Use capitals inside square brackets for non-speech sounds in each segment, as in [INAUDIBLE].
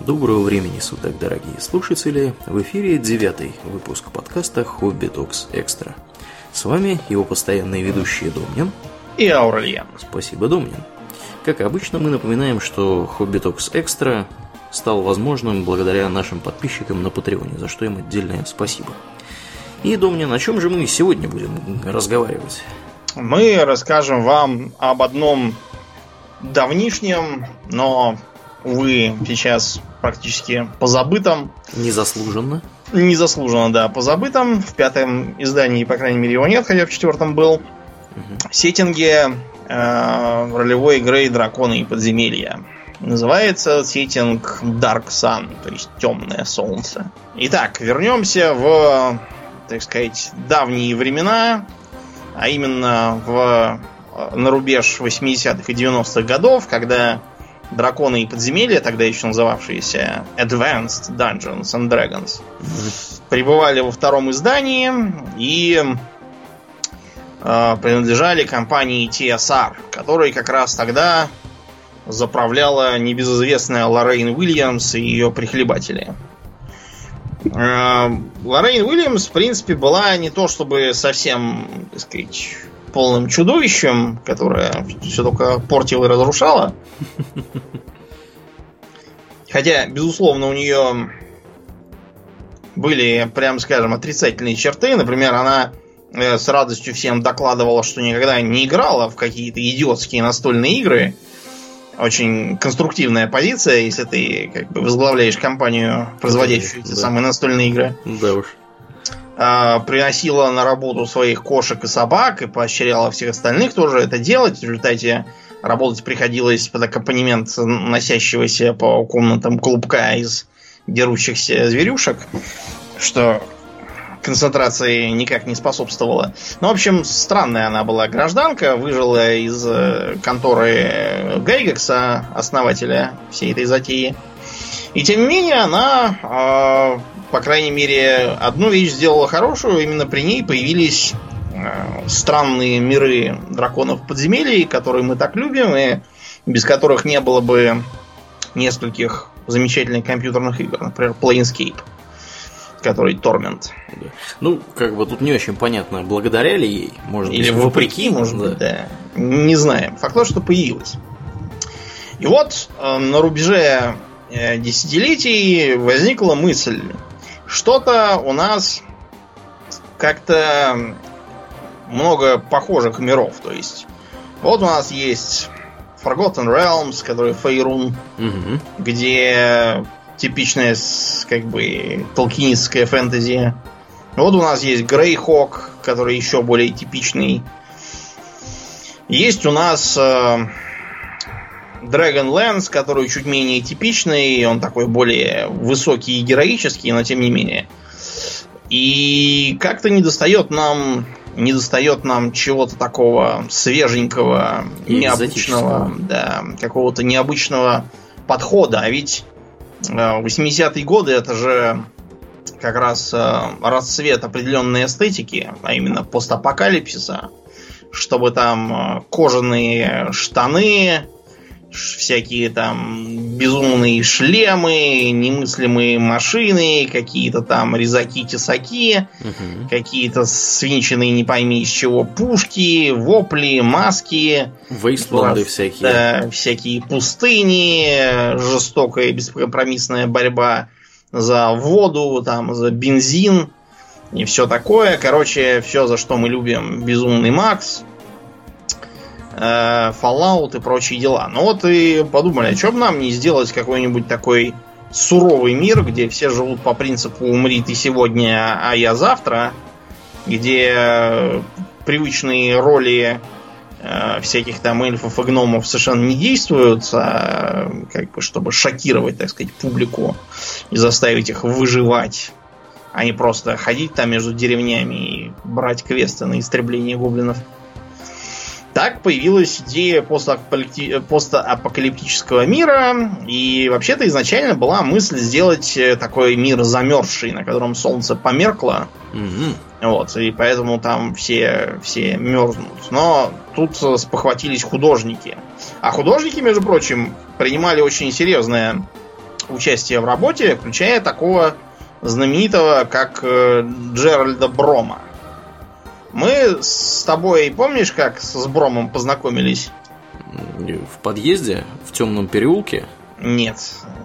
Доброго времени суток, дорогие слушатели! В эфире девятый выпуск подкаста «Hobby Talks Extra». С вами его постоянные ведущие Домнин и Аурельян. Спасибо, Домнин. Как обычно, мы напоминаем, что «Hobby Talks Extra» стал возможным благодаря нашим подписчикам на Патреоне, за что им отдельное спасибо. И, Домнин, о чем же мы сегодня будем разговаривать? Мы расскажем вам об одном давнишнем, но, увы, сейчас практически позабытом. Незаслуженно. Незаслуженно, да, позабытом. В пятом издании, по крайней мере, его нет, хотя в четвертом был. Угу. Сеттинге э, ролевой игры «Драконы и подземелья». Называется сеттинг Dark Sun, то есть темное солнце. Итак, вернемся в, так сказать, давние времена, а именно в, на рубеж 80-х и 90-х годов, когда драконы и подземелья, тогда еще называвшиеся Advanced Dungeons and Dragons, пребывали во втором издании и э, принадлежали компании TSR, которой как раз тогда заправляла небезызвестная Лоррейн Уильямс и ее прихлебатели. Э, Лоррейн Уильямс, в принципе, была не то чтобы совсем, так сказать, полным чудовищем, которое все только портило и разрушало. Хотя, безусловно, у нее были, прям скажем, отрицательные черты. Например, она э, с радостью всем докладывала, что никогда не играла в какие-то идиотские настольные игры. Очень конструктивная позиция, если ты как бы возглавляешь компанию, производящую эти да. самые настольные игры. Да уж. А, приносила на работу своих кошек и собак и поощряла всех остальных тоже это делать. В результате работать приходилось под аккомпанемент носящегося по комнатам клубка из дерущихся зверюшек, что концентрации никак не способствовало. Ну, в общем, странная она была гражданка, выжила из э, конторы Гейгекса, основателя всей этой затеи. И тем не менее, она, э, по крайней мере, одну вещь сделала хорошую. Именно при ней появились э, странные миры драконов подземелий, которые мы так любим, и без которых не было бы нескольких замечательных компьютерных игр. Например, Planescape который Тормент. Ну, как бы тут не очень понятно, благодаря ли ей, может Или быть, вопреки, может да. быть, да. Не знаем. Факт то, что появилась. И вот э, на рубеже э, десятилетий возникла мысль. Что-то у нас как-то много похожих миров. То есть, вот у нас есть Forgotten Realms, который Фейрун, угу. где типичная, как бы, толкинистская фэнтези. Вот у нас есть Грейхок, который еще более типичный. Есть у нас э, Dragonlance, который чуть менее типичный, он такой более высокий и героический, но тем не менее. И как-то не достает нам не достает нам чего-то такого свеженького, и необычного, да, какого-то необычного подхода. А ведь 80-е годы это же как раз э, расцвет определенной эстетики, а именно постапокалипсиса, чтобы там э, кожаные штаны, всякие там безумные шлемы, немыслимые машины, какие-то там резаки-тесаки, угу. какие-то свинченные не пойми из чего пушки, вопли, маски. Вейстланды всякие. Да, всякие пустыни, жестокая и бескомпромиссная борьба за воду, там, за бензин и все такое. Короче, все, за что мы любим Безумный Макс Fallout и прочие дела. Ну вот и подумали, а что бы нам не сделать какой-нибудь такой суровый мир, где все живут по принципу «умри ты сегодня, а я завтра», где привычные роли э, всяких там эльфов и гномов совершенно не действуют, а, как бы, чтобы шокировать, так сказать, публику и заставить их выживать, а не просто ходить там между деревнями и брать квесты на истребление гоблинов. Так появилась идея постапокалиптического мира, и вообще-то изначально была мысль сделать э, такой мир замерзший, на котором солнце померкло. Mm-hmm. Вот, и поэтому там все, все мерзнут. Но тут спохватились художники. А художники, между прочим, принимали очень серьезное участие в работе, включая такого знаменитого, как э, Джеральда Брома. Мы с тобой, помнишь, как с Бромом познакомились? В подъезде, в темном переулке? Нет.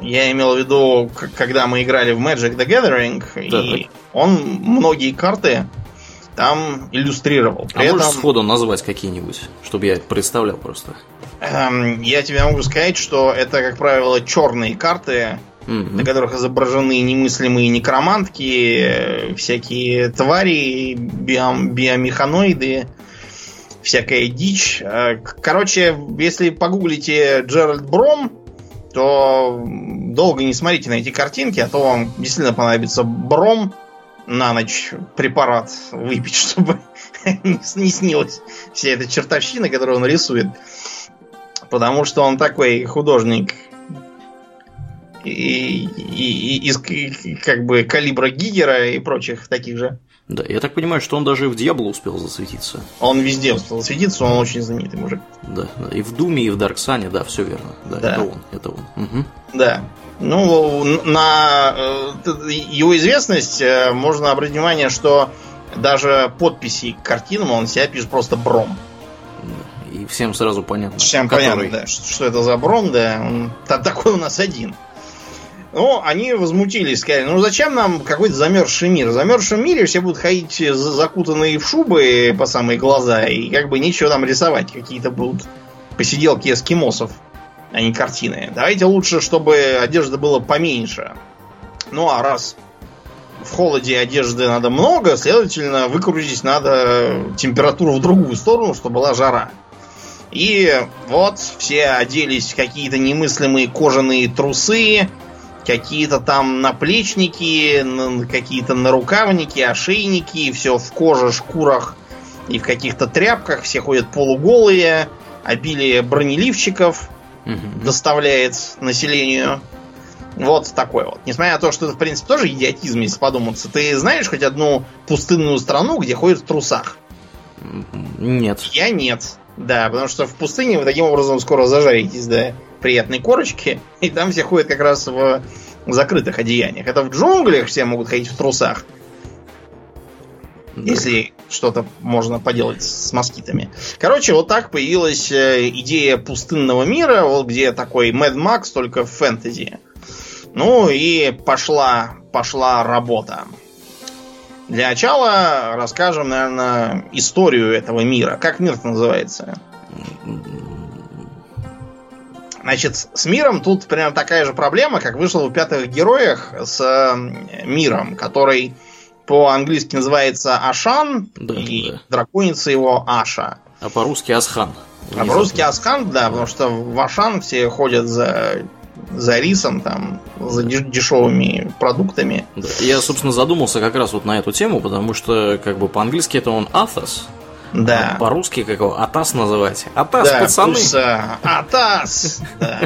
Я имел в виду, когда мы играли в Magic the Gathering, так. и он многие карты там иллюстрировал. При а этом... можешь сходу назвать какие-нибудь, чтобы я представлял просто? Эм, я тебе могу сказать, что это, как правило, черные карты, на которых изображены немыслимые некромантки, всякие твари, биом- биомеханоиды, всякая дичь. Э, короче, если погуглите Джеральд Бром, то долго не смотрите на эти картинки, а то вам действительно понадобится Бром на ночь препарат выпить, [LAUGHS] чтобы не снилась вся эта чертовщина, которую он рисует. Потому что он такой художник и, и, и, из как бы калибра Гигера и прочих таких же. Да, я так понимаю, что он даже в Диабло успел засветиться. Он везде успел засветиться, он очень знаменитый мужик. Да, и в Думе, и в Дарксане, да, все верно. Да, да. это он, это он. Угу. Да. Ну, на э, его известность э, можно обратить внимание, что даже подписи к картинам он себя пишет просто Бром. И всем сразу понятно. Всем который... понятно, да, что, что это за Бром, да. Он, такой у нас один. Ну, они возмутились, сказали, ну зачем нам какой-то замерзший мир? В замерзшем мире все будут ходить закутанные в шубы по самые глаза, и как бы нечего там рисовать. Какие-то будут посиделки эскимосов а не картины. Давайте лучше, чтобы одежды было поменьше. Ну а раз в холоде одежды надо много, следовательно, выкрутить надо температуру в другую сторону, чтобы была жара. И вот все оделись в какие-то немыслимые кожаные трусы, какие-то там наплечники, какие-то нарукавники, ошейники, все в коже, шкурах и в каких-то тряпках, все ходят полуголые, обилие бронеливчиков – угу. доставляет населению. Вот такой вот. Несмотря на то, что это, в принципе, тоже идиотизм, если подуматься. Ты знаешь хоть одну пустынную страну, где ходят в трусах? Нет. Я нет. Да, потому что в пустыне вы таким образом скоро зажаритесь до приятной корочки, и там все ходят как раз в закрытых одеяниях. Это в джунглях все могут ходить в трусах. Да. Если что-то можно поделать с москитами. Короче, вот так появилась э, идея пустынного мира, вот где такой Mad Max, только в фэнтези. Ну и пошла, пошла работа. Для начала расскажем, наверное, историю этого мира. Как мир называется? Значит, с миром тут прям такая же проблема, как вышла в пятых героях с миром, который по-английски называется Ашан, да, и да. драконица его Аша. А по-русски Асхан. А по-русски Асхан, да, потому что в Ашан все ходят за за рисом, там, за дешевыми продуктами. Да. Я, собственно, задумался как раз вот на эту тему, потому что, как бы, по-английски это он Атос, да. А по-русски как его? Атас называть. Атас, да, пацаны. Туса. Атас. Да.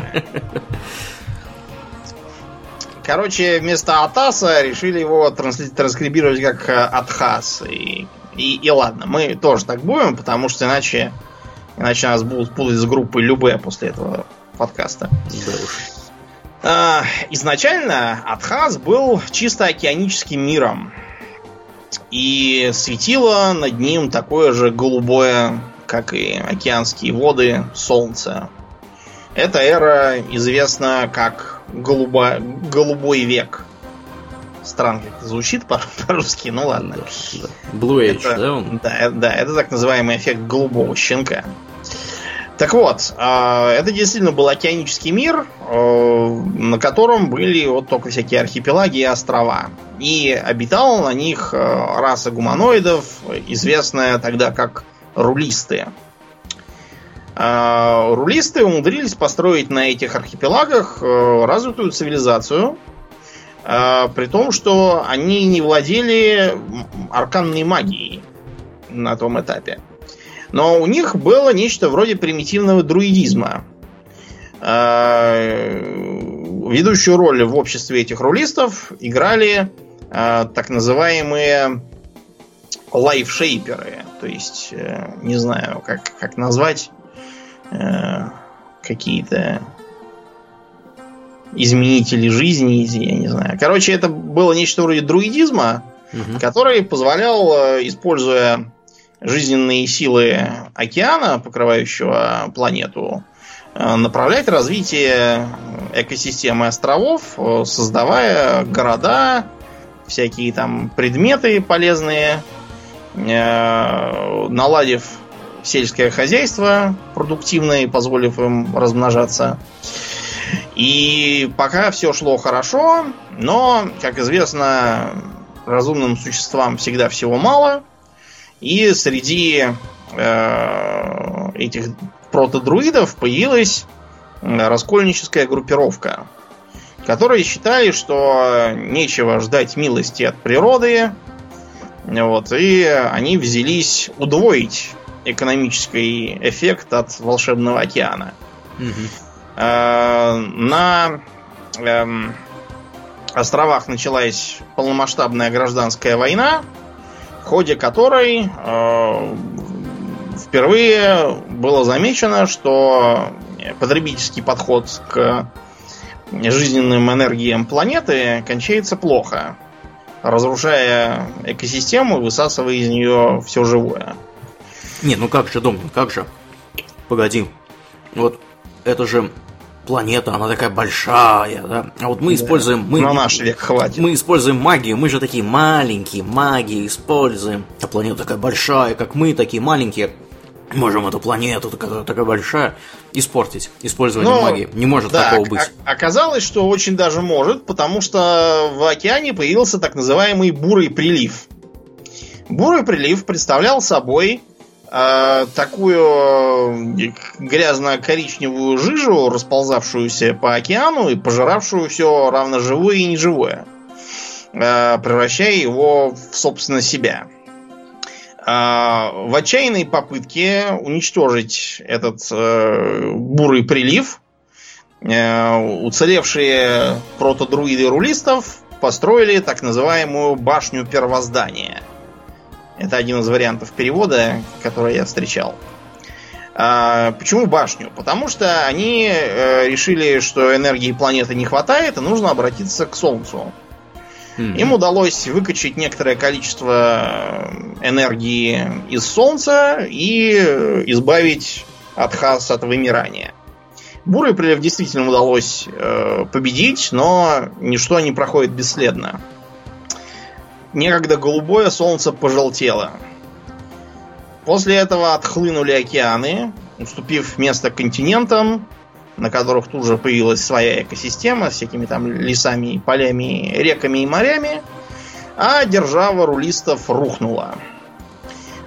Короче, вместо Атаса решили его транскрибировать как э, Атхас. И, и, и ладно, мы тоже так будем, потому что иначе, иначе нас будут путать с группой Любе после этого подкаста. Да уж. А, изначально Атхас был чисто океаническим миром. И светило над ним такое же голубое, как и океанские воды, солнце. Эта эра известна как голуба, голубой век. Странно как звучит [LAUGHS] по-русски, ну ладно. Blue Age, это, да? Он? Да, да, это так называемый эффект голубого щенка. Так вот, а, это действительно был океанический мир, а, на котором были вот только всякие архипелаги и острова. И обитала на них а, раса гуманоидов, известная тогда как рулисты. А, рулисты умудрились построить на этих архипелагах э, развитую цивилизацию, а, при том, что они не владели арканной магией на том этапе. Но у них было нечто вроде примитивного друидизма. А, ведущую роль в обществе этих рулистов играли так называемые лайфшейперы. То есть, э, не знаю, как, как назвать Э, какие-то изменители жизни, я не знаю. Короче, это было нечто вроде друидизма, угу. который позволял, э, используя жизненные силы океана, покрывающего планету, э, направлять развитие экосистемы островов, э, создавая города, всякие там предметы полезные, наладив сельское хозяйство продуктивное, позволив им размножаться. И пока все шло хорошо, но, как известно, разумным существам всегда всего мало. И среди э, этих протодруидов появилась раскольническая группировка, которые считали, что нечего ждать милости от природы. Вот, и они взялись удвоить экономический эффект от волшебного океана. Угу. На эм, островах началась полномасштабная гражданская война, ходе которой э, впервые было замечено, что потребительский подход к жизненным энергиям планеты кончается плохо, разрушая экосистему, высасывая из нее все живое. Не, ну как же, Домнин, как же? Погоди. Вот это же планета, она такая большая, да? А вот мы да. используем... Мы, На наш век хватит. Мы используем магию, мы же такие маленькие, магии используем. А планета такая большая, как мы, такие маленькие. Можем эту планету, такая, такая большая, испортить использование Но, магии. Не может да, такого быть. Оказалось, что очень даже может, потому что в океане появился так называемый бурый прилив. Бурый прилив представлял собой такую э, грязно-коричневую жижу, расползавшуюся по океану и пожиравшую все равно живое и неживое, э, превращая его в, собственно, себя. Э, в отчаянной попытке уничтожить этот э, бурый прилив, уцелевшие протодруиды рулистов построили так называемую башню первоздания – это один из вариантов перевода, который я встречал. А, почему башню? Потому что они э, решили, что энергии планеты не хватает, и нужно обратиться к Солнцу. Mm-hmm. Им удалось выкачать некоторое количество энергии из Солнца и избавить Атхас от вымирания. Бурый прилив действительно удалось э, победить, но ничто не проходит бесследно некогда голубое солнце пожелтело. После этого отхлынули океаны, уступив место континентам, на которых тут же появилась своя экосистема с всякими там лесами, полями, реками и морями, а держава рулистов рухнула.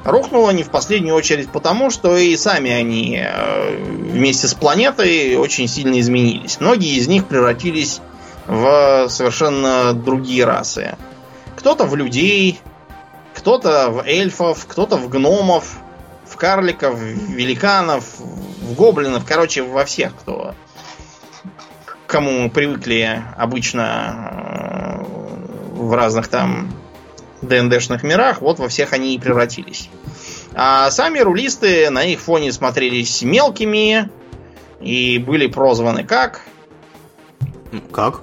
Рухнула не в последнюю очередь потому, что и сами они э, вместе с планетой очень сильно изменились. Многие из них превратились в совершенно другие расы. Кто-то в людей, кто-то в эльфов, кто-то в гномов, в карликов, в великанов, в гоблинов, короче, во всех, кто к кому мы привыкли обычно э, в разных там ДНДшных мирах, вот во всех они и превратились. А сами рулисты на их фоне смотрелись мелкими и были прозваны как? Как?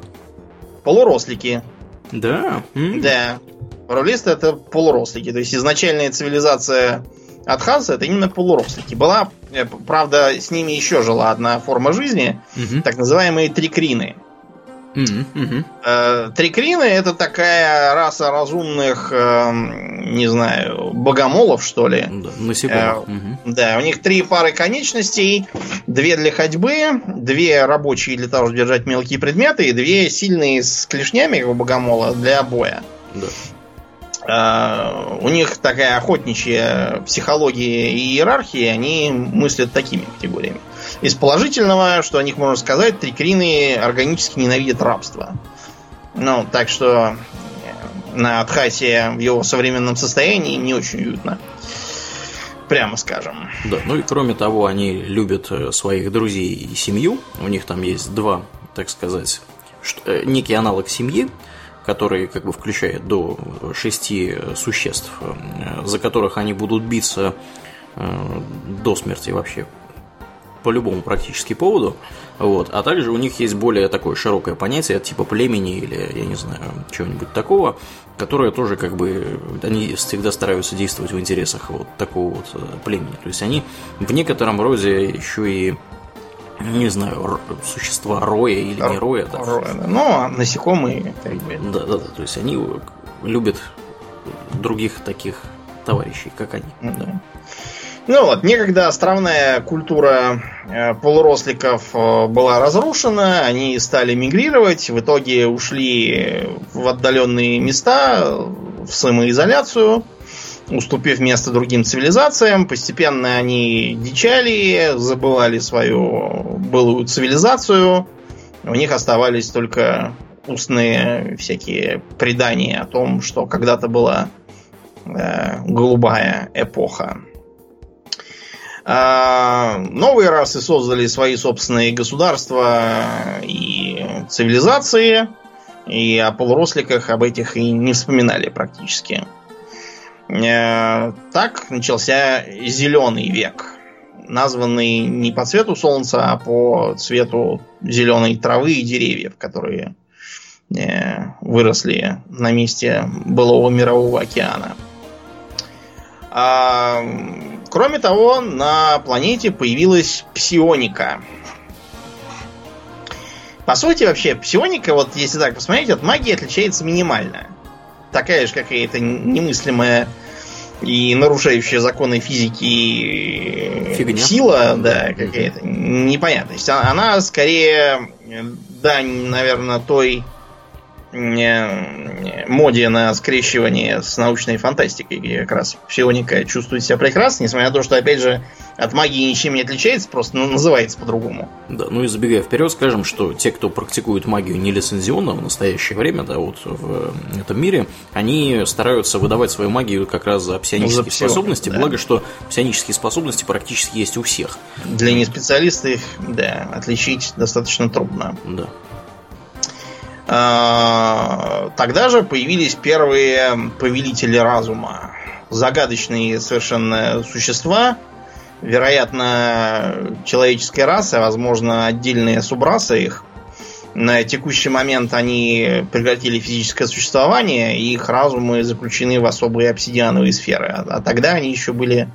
Полурослики. Да? Да. Рулисты это полурослики. То есть изначальная цивилизация Атхаза это именно полурослики. Была, э, правда, с ними еще жила одна форма жизни, угу. так называемые трикрины. Угу, Трикрины это такая раса разумных, эм, не знаю, богомолов, что ли. Да, насекомых. Угу. Да, у них три пары конечностей, две для ходьбы, две рабочие для того, чтобы держать мелкие предметы, и две сильные с клешнями, как у богомола, для боя. Да. Uh, у них такая охотничья психология и иерархия, они мыслят такими категориями. Из положительного, что о них можно сказать, трикрины органически ненавидят рабство. Ну, так что э, на Абхазии в его современном состоянии не очень уютно. Прямо скажем. Да, ну и кроме того, они любят э, своих друзей и семью. У них там есть два, так сказать, э, некий аналог семьи, который как бы включает до шести существ, за которых они будут биться до смерти вообще по любому практически поводу. Вот. А также у них есть более такое широкое понятие, типа племени или, я не знаю, чего-нибудь такого, которое тоже как бы, они всегда стараются действовать в интересах вот такого вот э, племени. То есть они в некотором роде еще и не знаю, существа роя или не роя. Да. Роя, да. Ну, а насекомые, как бы. Да, да, да. То есть они любят других таких товарищей, как они. Да. Ну вот, некогда островная культура э, полуросликов э, была разрушена, они стали мигрировать, в итоге ушли в отдаленные места, в самоизоляцию, уступив место другим цивилизациям. Постепенно они дичали, забывали свою былую цивилизацию. У них оставались только устные всякие предания о том, что когда-то была э, голубая эпоха. А, новые расы создали свои собственные государства и цивилизации, и о полуросликах об этих и не вспоминали практически. Э, так начался зеленый век, названный не по цвету солнца, а по цвету зеленой травы и деревьев, которые э, выросли на месте былого мирового океана. А, кроме того, на планете появилась псионика. По сути, вообще, псионика, вот если так посмотреть, от магии отличается минимально. Такая же какая-то немыслимая и нарушающая законы физики Фигня. сила, да, какая-то непонятная. То есть она скорее дань, наверное, той моде на скрещивание с научной фантастикой, где как раз псионика чувствует себя прекрасно, несмотря на то, что, опять же, от магии ничем не отличается, просто называется по-другому. Да, ну и забегая вперед, скажем, что те, кто практикует магию нелицензионно в настоящее время, да, вот в этом мире, они стараются выдавать свою магию как раз за псионические ну, за способности, да. благо, что псионические способности практически есть у всех. Для неспециалиста их, да, отличить достаточно трудно. Да. А, тогда же появились первые повелители разума. Загадочные совершенно существа, вероятно, человеческая раса, возможно, отдельные субрасы их. На текущий момент они прекратили физическое существование, и их разумы заключены в особые обсидиановые сферы. А тогда они еще были,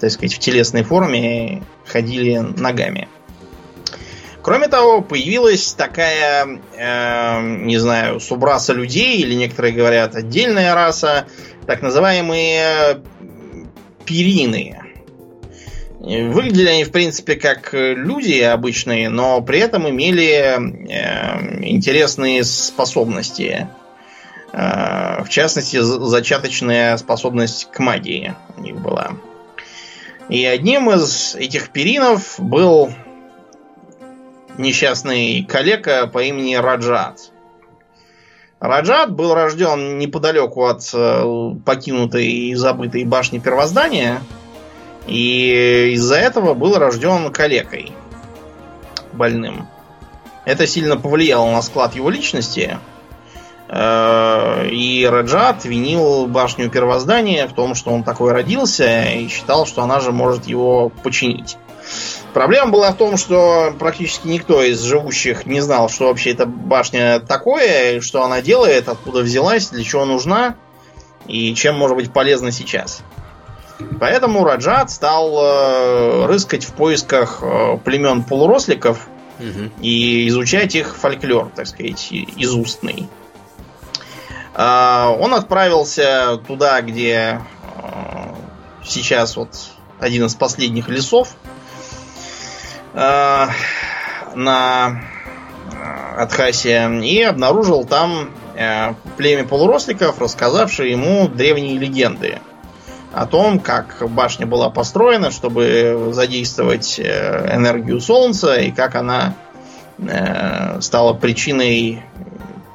так сказать, в телесной форме, ходили ногами. Кроме того, появилась такая, э, не знаю, субраса людей, или некоторые говорят отдельная раса, так называемые перины. Выглядели они, в принципе, как люди обычные, но при этом имели э, интересные способности. Э, в частности, зачаточная способность к магии у них была. И одним из этих перинов был несчастный калека по имени Раджат. Раджат был рожден неподалеку от э, покинутой и забытой башни первоздания, и из-за этого был рожден калекой, больным. Это сильно повлияло на склад его личности, э, и Раджат винил башню первоздания в том, что он такой родился, и считал, что она же может его починить. Проблема была в том, что практически никто из живущих не знал, что вообще эта башня такое, что она делает, откуда взялась, для чего нужна и чем может быть полезна сейчас. Поэтому Раджат стал э, рыскать в поисках э, племен полуросликов угу. и изучать их фольклор, так сказать, изустный. Э, он отправился туда, где э, сейчас вот один из последних лесов, э, на э, Атхасе и обнаружил там э, племя полуросликов, рассказавшие ему древние легенды о том, как башня была построена, чтобы задействовать э, энергию Солнца и как она э, стала причиной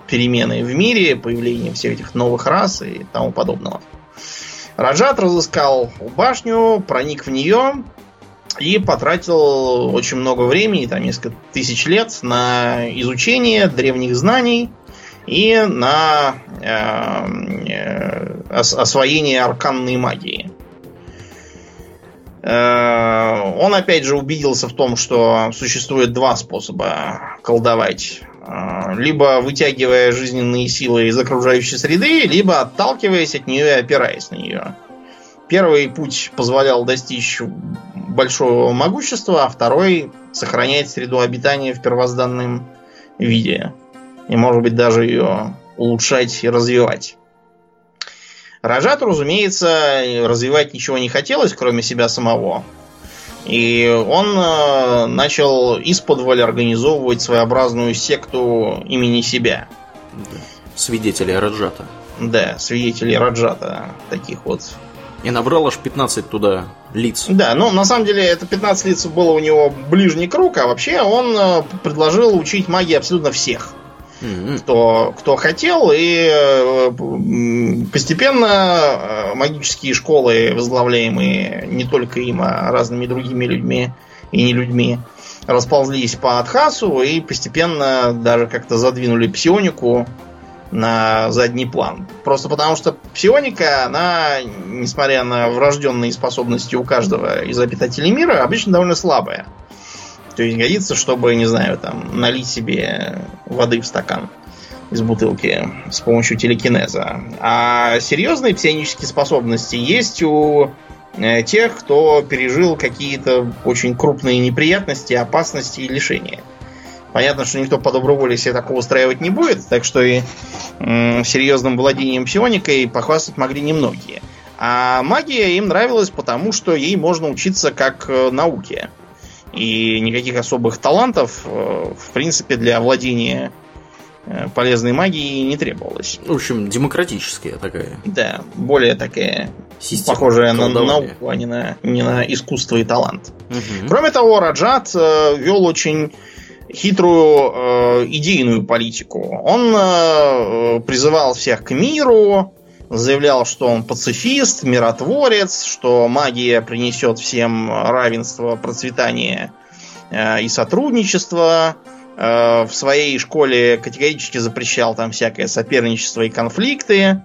перемены в мире, появления всех этих новых рас и тому подобного. Раджат разыскал башню, проник в нее, и потратил очень много времени, там несколько тысяч лет, на изучение древних знаний и на э, э, освоение арканной магии. Э, он опять же убедился в том, что существует два способа колдовать. Э, либо вытягивая жизненные силы из окружающей среды, либо отталкиваясь от нее и опираясь на нее. Первый путь позволял достичь большого могущества, а второй сохранять среду обитания в первозданном виде. И, может быть, даже ее улучшать и развивать. Раджату, разумеется, развивать ничего не хотелось, кроме себя самого. И он э, начал из-под организовывать своеобразную секту имени себя. Свидетели Раджата. Да, свидетели Раджата. Таких вот. И набрал аж 15 туда лиц. Да, ну на самом деле это 15 лиц было у него ближний круг, а вообще он э, предложил учить магии абсолютно всех mm-hmm. кто, кто хотел, и э, постепенно э, магические школы, возглавляемые не только им, а разными другими людьми и не людьми, расползлись по Адхасу и постепенно даже как-то задвинули псионику на задний план. Просто потому что псионика, она, несмотря на врожденные способности у каждого из обитателей мира, обычно довольно слабая. То есть годится, чтобы, не знаю, там, налить себе воды в стакан из бутылки с помощью телекинеза. А серьезные псионические способности есть у э, тех, кто пережил какие-то очень крупные неприятности, опасности и лишения. Понятно, что никто по доброй воле себе такого устраивать не будет, так что и серьезным владением псионикой похвастать могли немногие. А магия им нравилась потому, что ей можно учиться как э, науке. И никаких особых талантов, э, в принципе, для владения э, полезной магией не требовалось. В общем, демократическая такая. Да, более такая Система похожая на науку, а не на, не на искусство и талант. Угу. Кроме того, Раджат вел очень хитрую э, идейную политику. Он э, призывал всех к миру, заявлял, что он пацифист, миротворец, что магия принесет всем равенство, процветание э, и сотрудничество. Э, в своей школе категорически запрещал там всякое соперничество и конфликты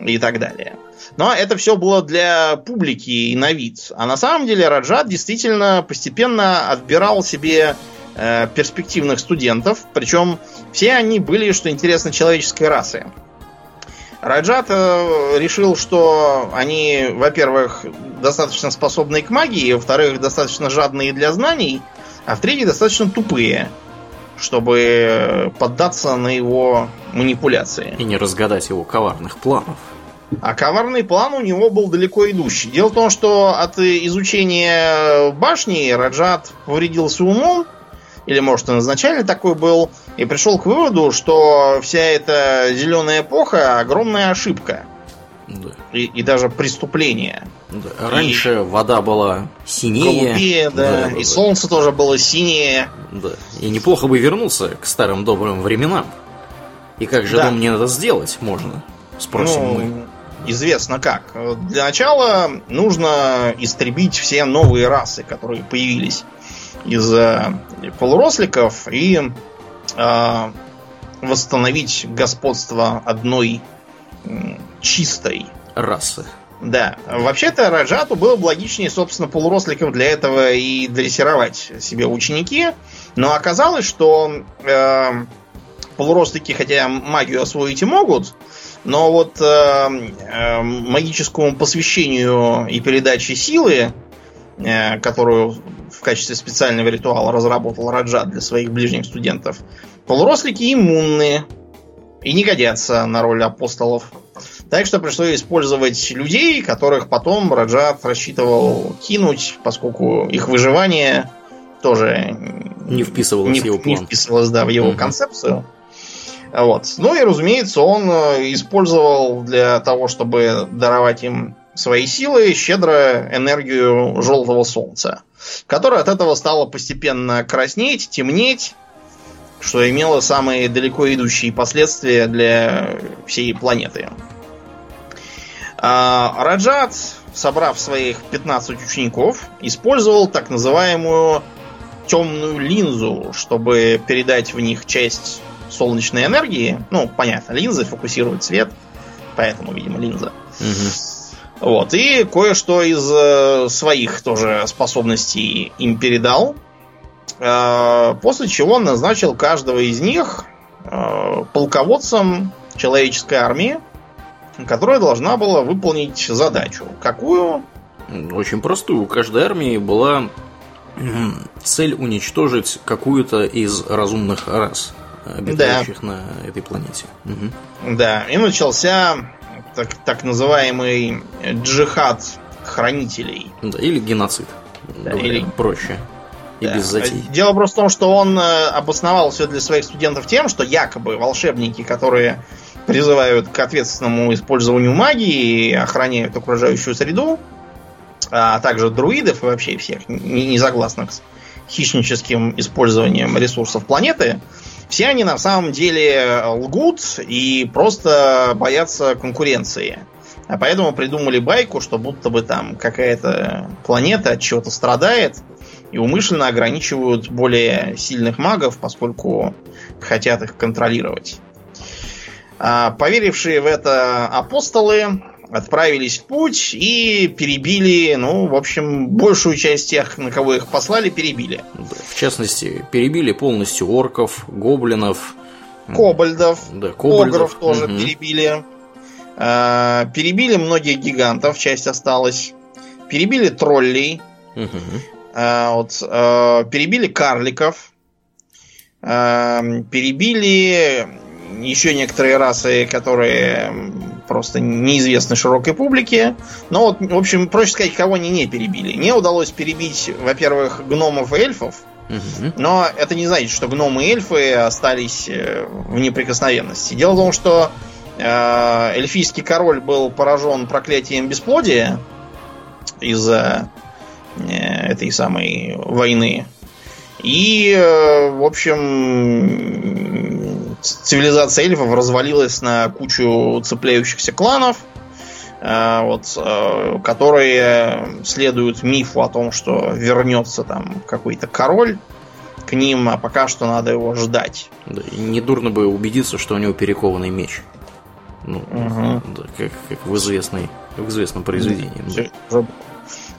и так далее. Но это все было для публики и на вид. А на самом деле Раджат действительно постепенно отбирал себе э, перспективных студентов. Причем все они были, что интересно, человеческой расы. Раджат э, решил, что они, во-первых, достаточно способны к магии, во-вторых, достаточно жадные для знаний, а в-третьих, достаточно тупые, чтобы поддаться на его манипуляции. И не разгадать его коварных планов. А коварный план у него был далеко идущий. Дело в том, что от изучения башни Раджат повредился умом, или может он изначально такой был, и пришел к выводу, что вся эта зеленая эпоха огромная ошибка. Да. И, и даже преступление. Да. Раньше и вода была синее. Голубее, да. да, да и да. солнце тоже было синее. Да. И неплохо бы вернуться к старым добрым временам. И как же да. мне это сделать можно? Спросим ну, мы. Известно как. Для начала нужно истребить все новые расы, которые появились из полуросликов и э, восстановить господство одной чистой расы. Да. Вообще-то Раджату было бы логичнее, собственно, полуросликов для этого и дрессировать себе ученики. Но оказалось, что э, полурослики, хотя магию освоить и могут, но вот э, э, магическому посвящению и передаче силы, э, которую в качестве специального ритуала разработал Раджат для своих ближних студентов. Полурослики иммунные и не годятся на роль апостолов. Так что пришлось использовать людей, которых потом Раджат рассчитывал кинуть, поскольку их выживание тоже не вписывалось не, в его план. Не вписывалось, да, в его угу. концепцию. Вот. Ну и, разумеется, он э, использовал для того, чтобы даровать им свои силы, щедро энергию желтого солнца которая от этого стала постепенно краснеть, темнеть, что имело самые далеко идущие последствия для всей планеты. А, Раджат, собрав своих 15 учеников, использовал так называемую темную линзу, чтобы передать в них часть солнечной энергии. Ну, понятно, линзы фокусируют свет, поэтому, видимо, линза. Угу. Вот, и кое-что из э, своих тоже способностей им передал. Э, после чего он назначил каждого из них э, полководцем человеческой армии, которая должна была выполнить задачу. Какую? Очень простую. У каждой армии была цель уничтожить какую-то из разумных рас, обитающих да. на этой планете. Угу. Да, и начался так, так называемый джихад хранителей. Да, или геноцид. Да, или проще. И да. без затей. Дело просто в том, что он э, обосновал все для своих студентов тем, что якобы волшебники, которые призывают к ответственному использованию магии и охраняют окружающую среду, а также друидов и вообще всех незагласных с хищническим использованием ресурсов планеты, все они на самом деле лгут и просто боятся конкуренции. А поэтому придумали байку, что будто бы там какая-то планета от чего-то страдает, и умышленно ограничивают более сильных магов, поскольку хотят их контролировать. А поверившие в это апостолы отправились в путь и перебили, ну, в общем, большую часть тех, на кого их послали, перебили. В частности, перебили полностью орков, гоблинов, кобальдов, да, кобальдов. огров тоже угу. перебили. А, перебили многих гигантов, часть осталась. Перебили троллей. Угу. А, вот, а, перебили карликов. А, перебили еще некоторые расы, которые просто неизвестны широкой публике. Но вот, в общем, проще сказать, кого они не перебили. Не удалось перебить, во-первых, гномов и эльфов. Но это не значит, что гномы и эльфы остались э, в неприкосновенности. Дело в том, что э, эльфийский король был поражен проклятием бесплодия из-за э, этой самой войны. И, э, в общем, цивилизация эльфов развалилась на кучу цепляющихся кланов, э, вот, э, которые следуют мифу о том, что вернется там какой-то король к ним, а пока что надо его ждать. Да, и недурно бы убедиться, что у него перекованный меч. Ну, угу. да, как, как в, известной, в известном произведении. Да.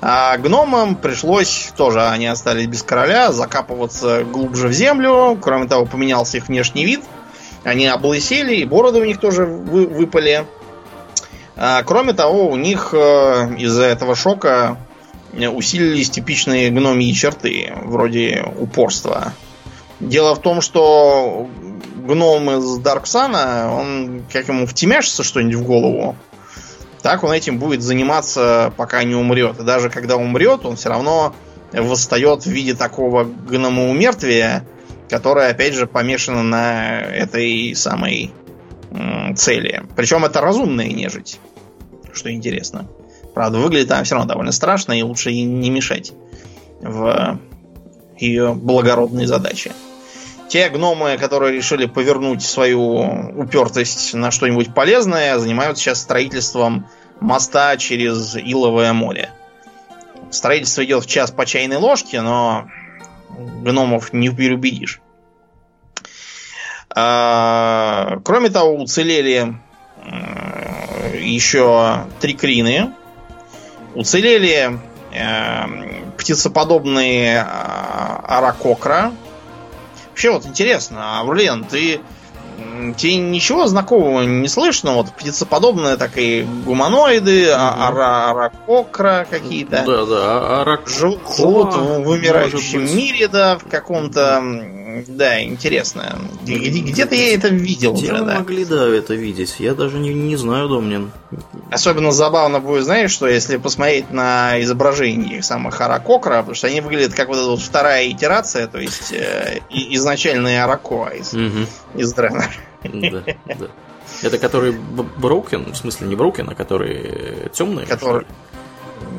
А гномам пришлось тоже, они остались без короля, закапываться глубже в землю. Кроме того, поменялся их внешний вид – они облысели, и бороды у них тоже вы, выпали. А, кроме того, у них э, из-за этого шока усилились типичные гномии черты, вроде упорства. Дело в том, что гном из Дарксана, он как ему втемяшится что-нибудь в голову, так он этим будет заниматься, пока не умрет. И даже когда умрет, он все равно восстает в виде такого гномоумертвия, которая, опять же, помешана на этой самой цели. Причем это разумная нежить, что интересно. Правда, выглядит она все равно довольно страшно, и лучше ей не мешать в ее благородные задачи. Те гномы, которые решили повернуть свою упертость на что-нибудь полезное, занимаются сейчас строительством моста через Иловое море. Строительство идет в час по чайной ложке, но гномов не переубедишь. А, кроме того, уцелели еще три крины. Уцелели э, птицеподобные а, аракокра. Вообще вот интересно, Аврлен, ты тебе ничего знакомого не слышно? Вот птицеподобные такие гуманоиды, ара аракокра какие-то. Да, да, арак... Живут, живут в вымирающем мире, да, в каком-то да, интересно. Где-то я это видел Где уже, да. могли, да, это видеть? Я даже не, не знаю, Домнин. Особенно забавно будет, знаешь, что если посмотреть на изображение самых Аракокра, потому что они выглядят как вот эта вот вторая итерация, то есть э, изначальные Арако из, угу. из Дренер. Да, да. Это который Броукен, в смысле не Броукен, а который темный? Который...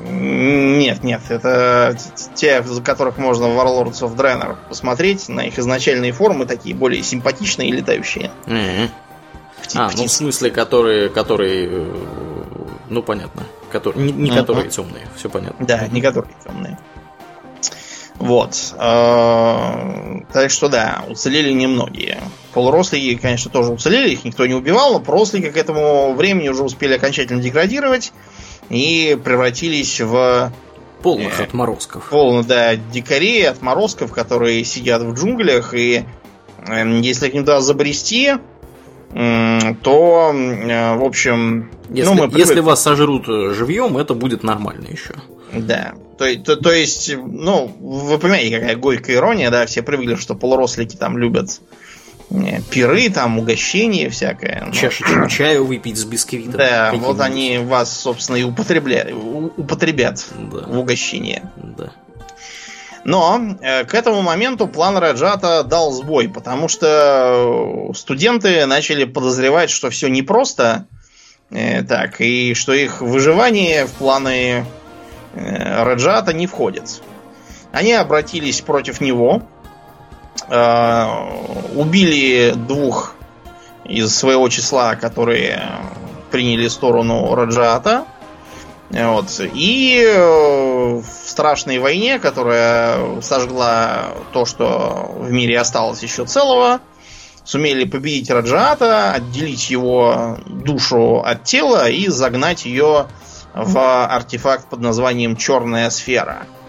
Нет, нет, это те, за которых можно в Warlords of Draenor посмотреть, на их изначальные формы такие более симпатичные и летающие. Mm-hmm. Пти- а, ну в смысле, которые, которые, э, ну понятно, которые, не, не которые темные, все понятно. Да, не которые темные. Вот. Э, так что да, уцелели немногие. Полурослики, конечно, тоже уцелели, их никто не убивал, но порослики к этому времени уже успели окончательно деградировать и превратились в полных э, отморозков. Полно, да, дикарей, отморозков, которые сидят в джунглях, и э, если к ним туда забрести, э, то, э, в общем... Если, ну, мы привык... если вас сожрут э, живьем, это будет нормально еще. Да. То, то, то есть, ну, вы понимаете, какая горькая ирония, да, все привыкли, что полурослики там любят пиры, там, угощения всякое. Ну. Чашечку чаю выпить с бисквитом. Да, вот они вас, собственно, и употребляют, употребят да. в угощение. Да. Но э, к этому моменту план Раджата дал сбой, потому что студенты начали подозревать, что все непросто э, так, и что их выживание в планы э, Раджата не входит. Они обратились против него, Э, убили двух из своего числа, которые приняли сторону Раджата. Вот. И э, в страшной войне, которая сожгла то, что в мире осталось еще целого, сумели победить Раджата, отделить его душу от тела и загнать ее в артефакт под названием Черная сфера –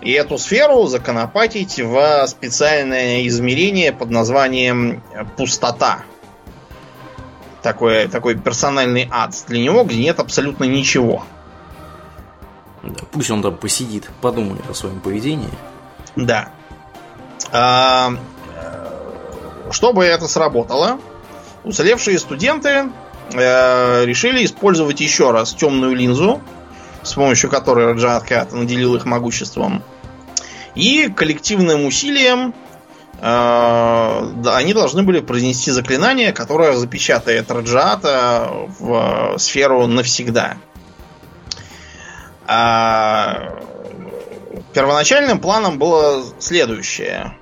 и эту сферу законопатить в специальное измерение под названием пустота. Такой, такой персональный ад для него, где нет абсолютно ничего. Да, пусть он там посидит, подумает о своем поведении. Да. А, чтобы это сработало, уцелевшие студенты э, решили использовать еще раз темную линзу, с помощью которой Раджат Кат наделил их могуществом. И коллективным усилием э, они должны были произнести заклинание, которое запечатает Раджата в сферу навсегда. А первоначальным планом было следующее.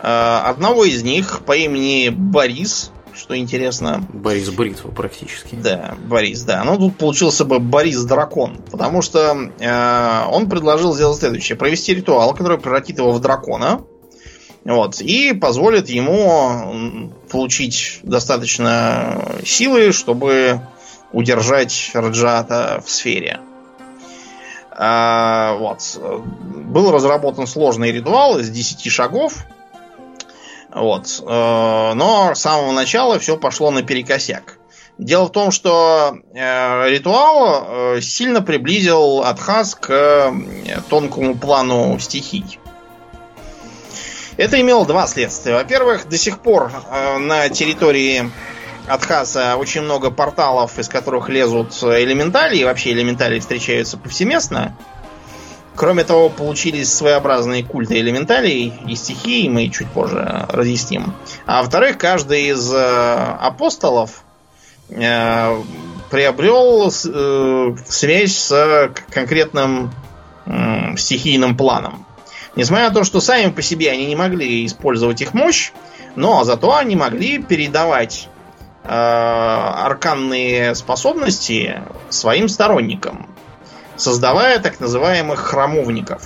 Э, одного из них по имени Борис что интересно. Борис Бритва практически. Да, Борис, да. Но тут получился бы Борис Дракон, потому что э, он предложил сделать следующее. Провести ритуал, который превратит его в дракона. Вот, и позволит ему получить достаточно силы, чтобы удержать Раджата в сфере. А, вот. Был разработан сложный ритуал из 10 шагов, вот. Э, но с самого начала все пошло наперекосяк. Дело в том, что э, ритуал э, сильно приблизил Атхаз к тонкому плану стихий. Это имело два следствия. Во-первых, до сих пор на территории Атхаса очень много порталов, из которых лезут элементали, и вообще элементали встречаются повсеместно. Кроме того, получились своеобразные культы элементалей и стихии, мы чуть позже разъясним. А во-вторых, каждый из э, апостолов э, приобрел э, связь с конкретным стихийным планом. Несмотря на то, что сами по себе они не могли использовать их мощь, но зато они могли передавать арканные способности своим сторонникам создавая так называемых храмовников,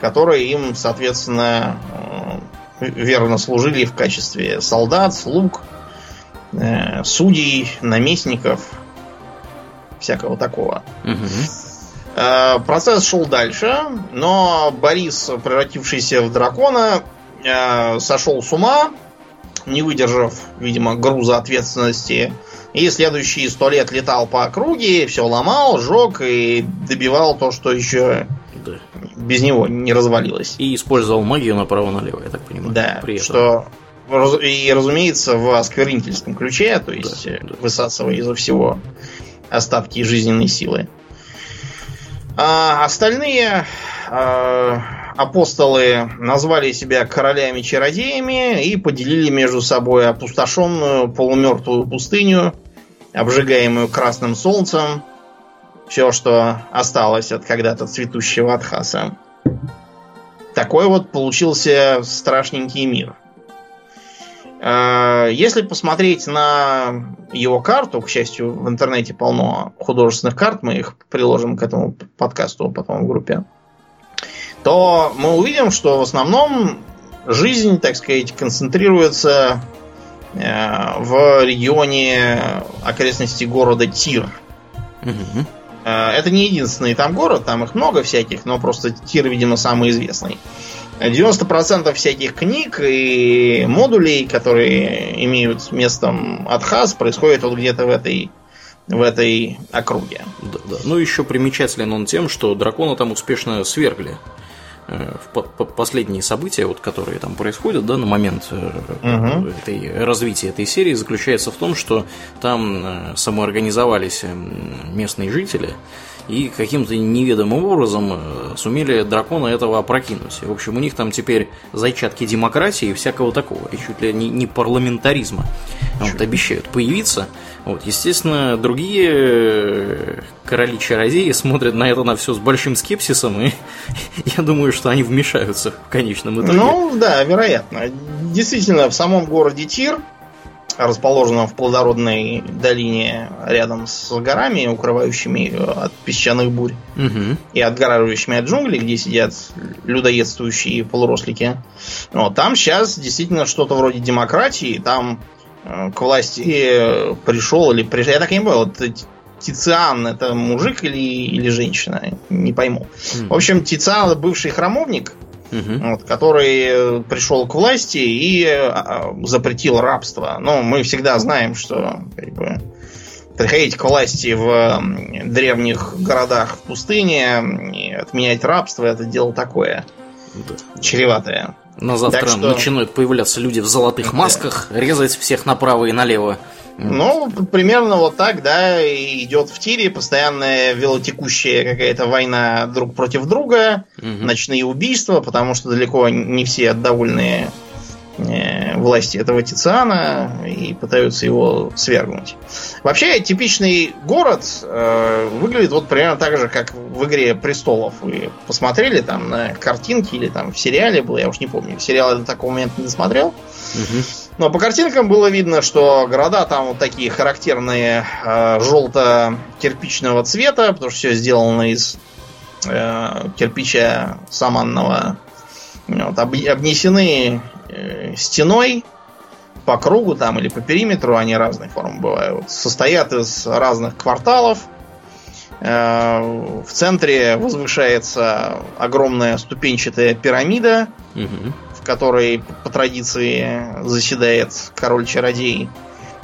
которые им, соответственно, э, верно служили в качестве солдат, слуг, э, судей, наместников, всякого такого. Угу. Процесс шел дальше, но Борис, превратившийся в дракона, сошел с ума, не выдержав, видимо, груза ответственности и следующие сто лет летал по округе, все ломал, сжег и добивал то, что еще да. без него не развалилось. И использовал магию направо-налево, я так понимаю. Да, при этом. что и, разумеется, в осквернительском ключе, то есть да, да. высасывая изо всего остатки жизненной силы. А остальные а, апостолы назвали себя королями-чародеями и поделили между собой опустошенную полумертвую пустыню, обжигаемую красным солнцем, все, что осталось от когда-то цветущего Атхаса. Такой вот получился страшненький мир. А, если посмотреть на его карту, к счастью, в интернете полно художественных карт, мы их приложим к этому подкасту потом в группе то мы увидим, что в основном жизнь, так сказать, концентрируется э, в регионе окрестности города Тир. Угу. Это не единственный там город, там их много всяких, но просто Тир, видимо, самый известный. 90% всяких книг и модулей, которые имеют местом Атхаз, происходит вот где-то в этой в этой округе. Да, да. Ну, еще примечателен он тем, что дракона там успешно свергли. Э, в последние события, вот, которые там происходят да, на момент угу. этой, развития этой серии, заключается в том, что там самоорганизовались местные жители, и каким-то неведомым образом э, сумели дракона этого опрокинуть. В общем, у них там теперь зайчатки демократии и всякого такого, и чуть ли не, не парламентаризма вот, обещают появиться. Вот, естественно, другие э, короли-чародеи смотрят на это на все с большим скепсисом, и [LAUGHS] я думаю, что они вмешаются в конечном итоге. Ну, да, вероятно. Действительно, в самом городе Тир расположенном в плодородной долине рядом с горами, укрывающими от песчаных бурь угу. и отгораживающими от джунглей, где сидят людоедствующие полурослики. Но там сейчас действительно что-то вроде демократии, там э, к власти пришел или пришел, я так и не понял, это Тициан это мужик или, или женщина, не пойму. В общем, Тициан бывший храмовник, угу. вот, который пришел к власти и запретил рабство. Но мы всегда знаем, что как бы, приходить к власти в древних городах в пустыне и отменять рабство это дело такое да. чреватое. На завтра так что... начинают появляться люди в золотых масках, да. резать всех направо и налево. Ну, примерно вот так, да, идет в тире постоянная велотекущая какая-то война друг против друга, угу. ночные убийства, потому что далеко не все довольны э, власти этого Тициана и пытаются его свергнуть. Вообще, типичный город э, выглядит вот примерно так же, как в игре престолов. Вы посмотрели там на картинки или там в сериале было, я уж не помню. Сериал я до такого момента не смотрел. Угу. Но по картинкам было видно, что города там вот такие характерные э, желто-кирпичного цвета, потому что все сделано из э, кирпича саманного. Вот, об, обнесены э, стеной по кругу там или по периметру, они разной формы бывают. Состоят из разных кварталов. Э, в центре возвышается огромная ступенчатая пирамида. Угу которой по традиции заседает король-чародей.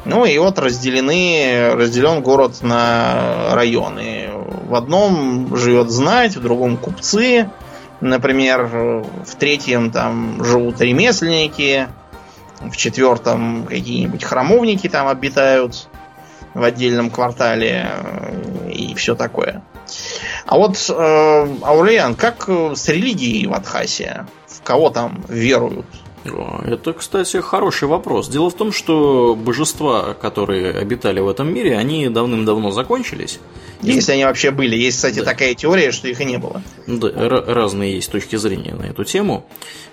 Ну и вот разделены, разделен город на районы. В одном живет знать, в другом купцы. Например, в третьем там живут ремесленники, в четвертом какие-нибудь храмовники там обитают в отдельном квартале и все такое. А вот, э, Аурелиан, как с религией в Адхасе? кого там веруют? Это, кстати, хороший вопрос. Дело в том, что божества, которые обитали в этом мире, они давным-давно закончились. Если они вообще были. Есть, кстати, да. такая теория, что их и не было. Да, разные есть точки зрения на эту тему.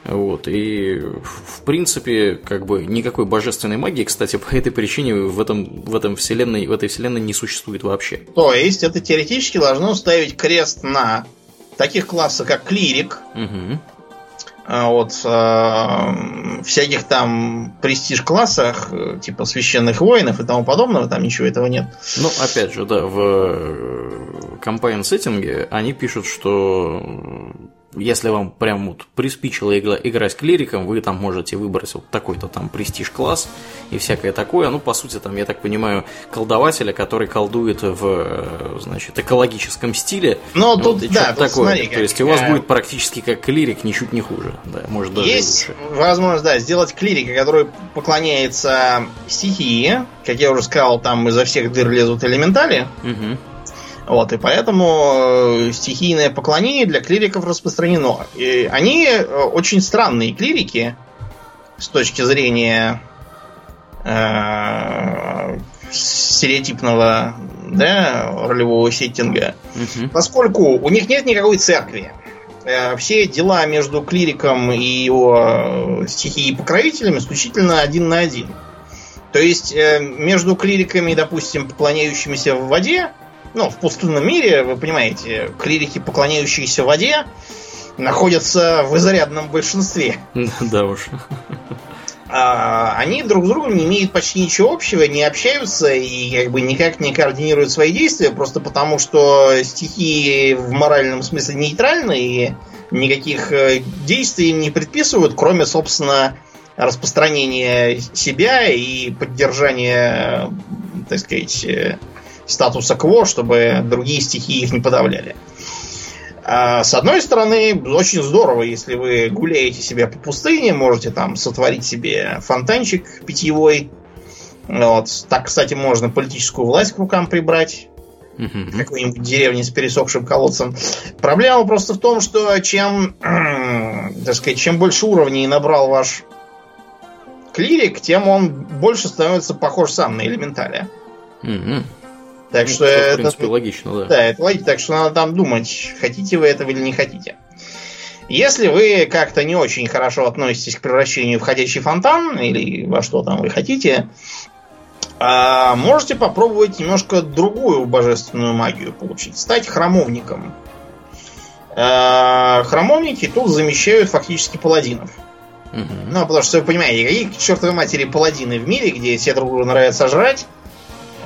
Вот. И, в принципе, как бы никакой божественной магии, кстати, [LAUGHS] по этой причине в, этом, в, этом вселенной, в этой вселенной не существует вообще. То есть, это теоретически должно ставить крест на таких классах, как клирик, угу вот э, всяких там престиж-классах, э, типа священных воинов и тому подобного, там ничего этого нет. Ну, опять же, да, в компайн-сеттинге они пишут, что если вам прям вот приспичило играть клириком, вы там можете выбрать вот такой-то там престиж-класс и всякое такое. Ну, по сути, там, я так понимаю, колдователя, который колдует в, значит, экологическом стиле. Ну, вот, тут, да, тут такое. Смотри, как, То есть, у вас будет практически как клирик, ничуть не хуже. Да, может, даже Есть возможность, да, сделать клирика, который поклоняется стихии. Как я уже сказал, там изо всех дыр лезут элементали. Угу. Вот, и поэтому э, стихийное поклонение для клириков распространено. И они э, очень странные клирики с точки зрения э, стереотипного да, ролевого сеттинга, угу. поскольку у них нет никакой церкви. Э, все дела между клириком и его стихией покровителями исключительно один на один. То есть между клириками, допустим, поклоняющимися в воде, ну, в пустынном мире, вы понимаете, клирики, поклоняющиеся воде, находятся в изрядном большинстве. [LAUGHS] Да уж. а, они друг с другом не имеют почти ничего общего, не общаются и как бы никак не координируют свои действия, просто потому что стихии в моральном смысле нейтральны и никаких э, действий им не предписывают, кроме, собственно, распространения себя и поддержания, так сказать, э, статуса кво, чтобы другие стихии их не подавляли. А с одной стороны, очень здорово, если вы гуляете себе по пустыне, можете там сотворить себе фонтанчик питьевой. Вот. Так, кстати, можно политическую власть к рукам прибрать. В какой-нибудь деревне с пересохшим колодцем. Проблема просто в том, что чем, [CLEARS THROAT] так сказать, чем больше уровней набрал ваш клирик, тем он больше становится похож сам на элементаля. Мгм. Так Ну, что В это, принципе, логично, да. да, это логично, так что надо там думать, хотите вы этого или не хотите. Если вы как-то не очень хорошо относитесь к превращению в ходячий фонтан, или во что там вы хотите, а, можете попробовать немножко другую божественную магию получить. Стать храмовником. А, Храмовники тут замещают фактически паладинов. Мгм. Ну, потому что, вы понимаете, какие к чертовой матери паладины в мире, где все друг друга нравится жрать,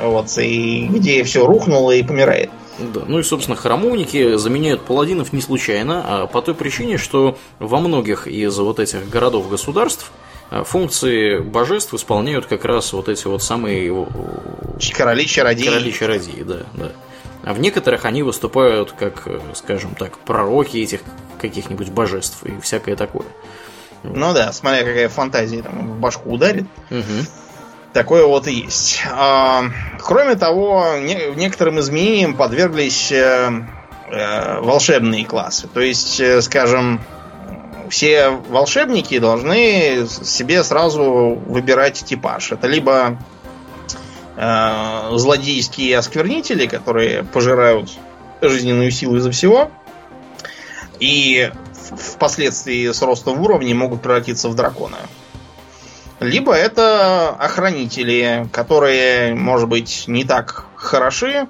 вот, и где все рухнуло и помирает. Да. Ну и, собственно, храмовники заменяют паладинов не случайно, а по той причине, что во многих из вот этих городов-государств а, функции божеств исполняют как раз вот эти вот самые э, Короли чародеи. короли чародеи, да, да. А в некоторых они выступают как, э, скажем так, пророки этих каких-нибудь божеств и всякое такое. Ну да, смотря какая фантазия там в башку ударит. Мгм. Такое вот и есть. А, кроме того, не- некоторым изменениям подверглись э, э, волшебные классы. То есть, э, скажем, все волшебники должны себе сразу выбирать типаж. Это либо э, злодейские осквернители, которые пожирают жизненную силу из-за всего, и впоследствии с ростом в уровне могут превратиться в дракона. Либо это охранители, которые, может быть, не так хороши,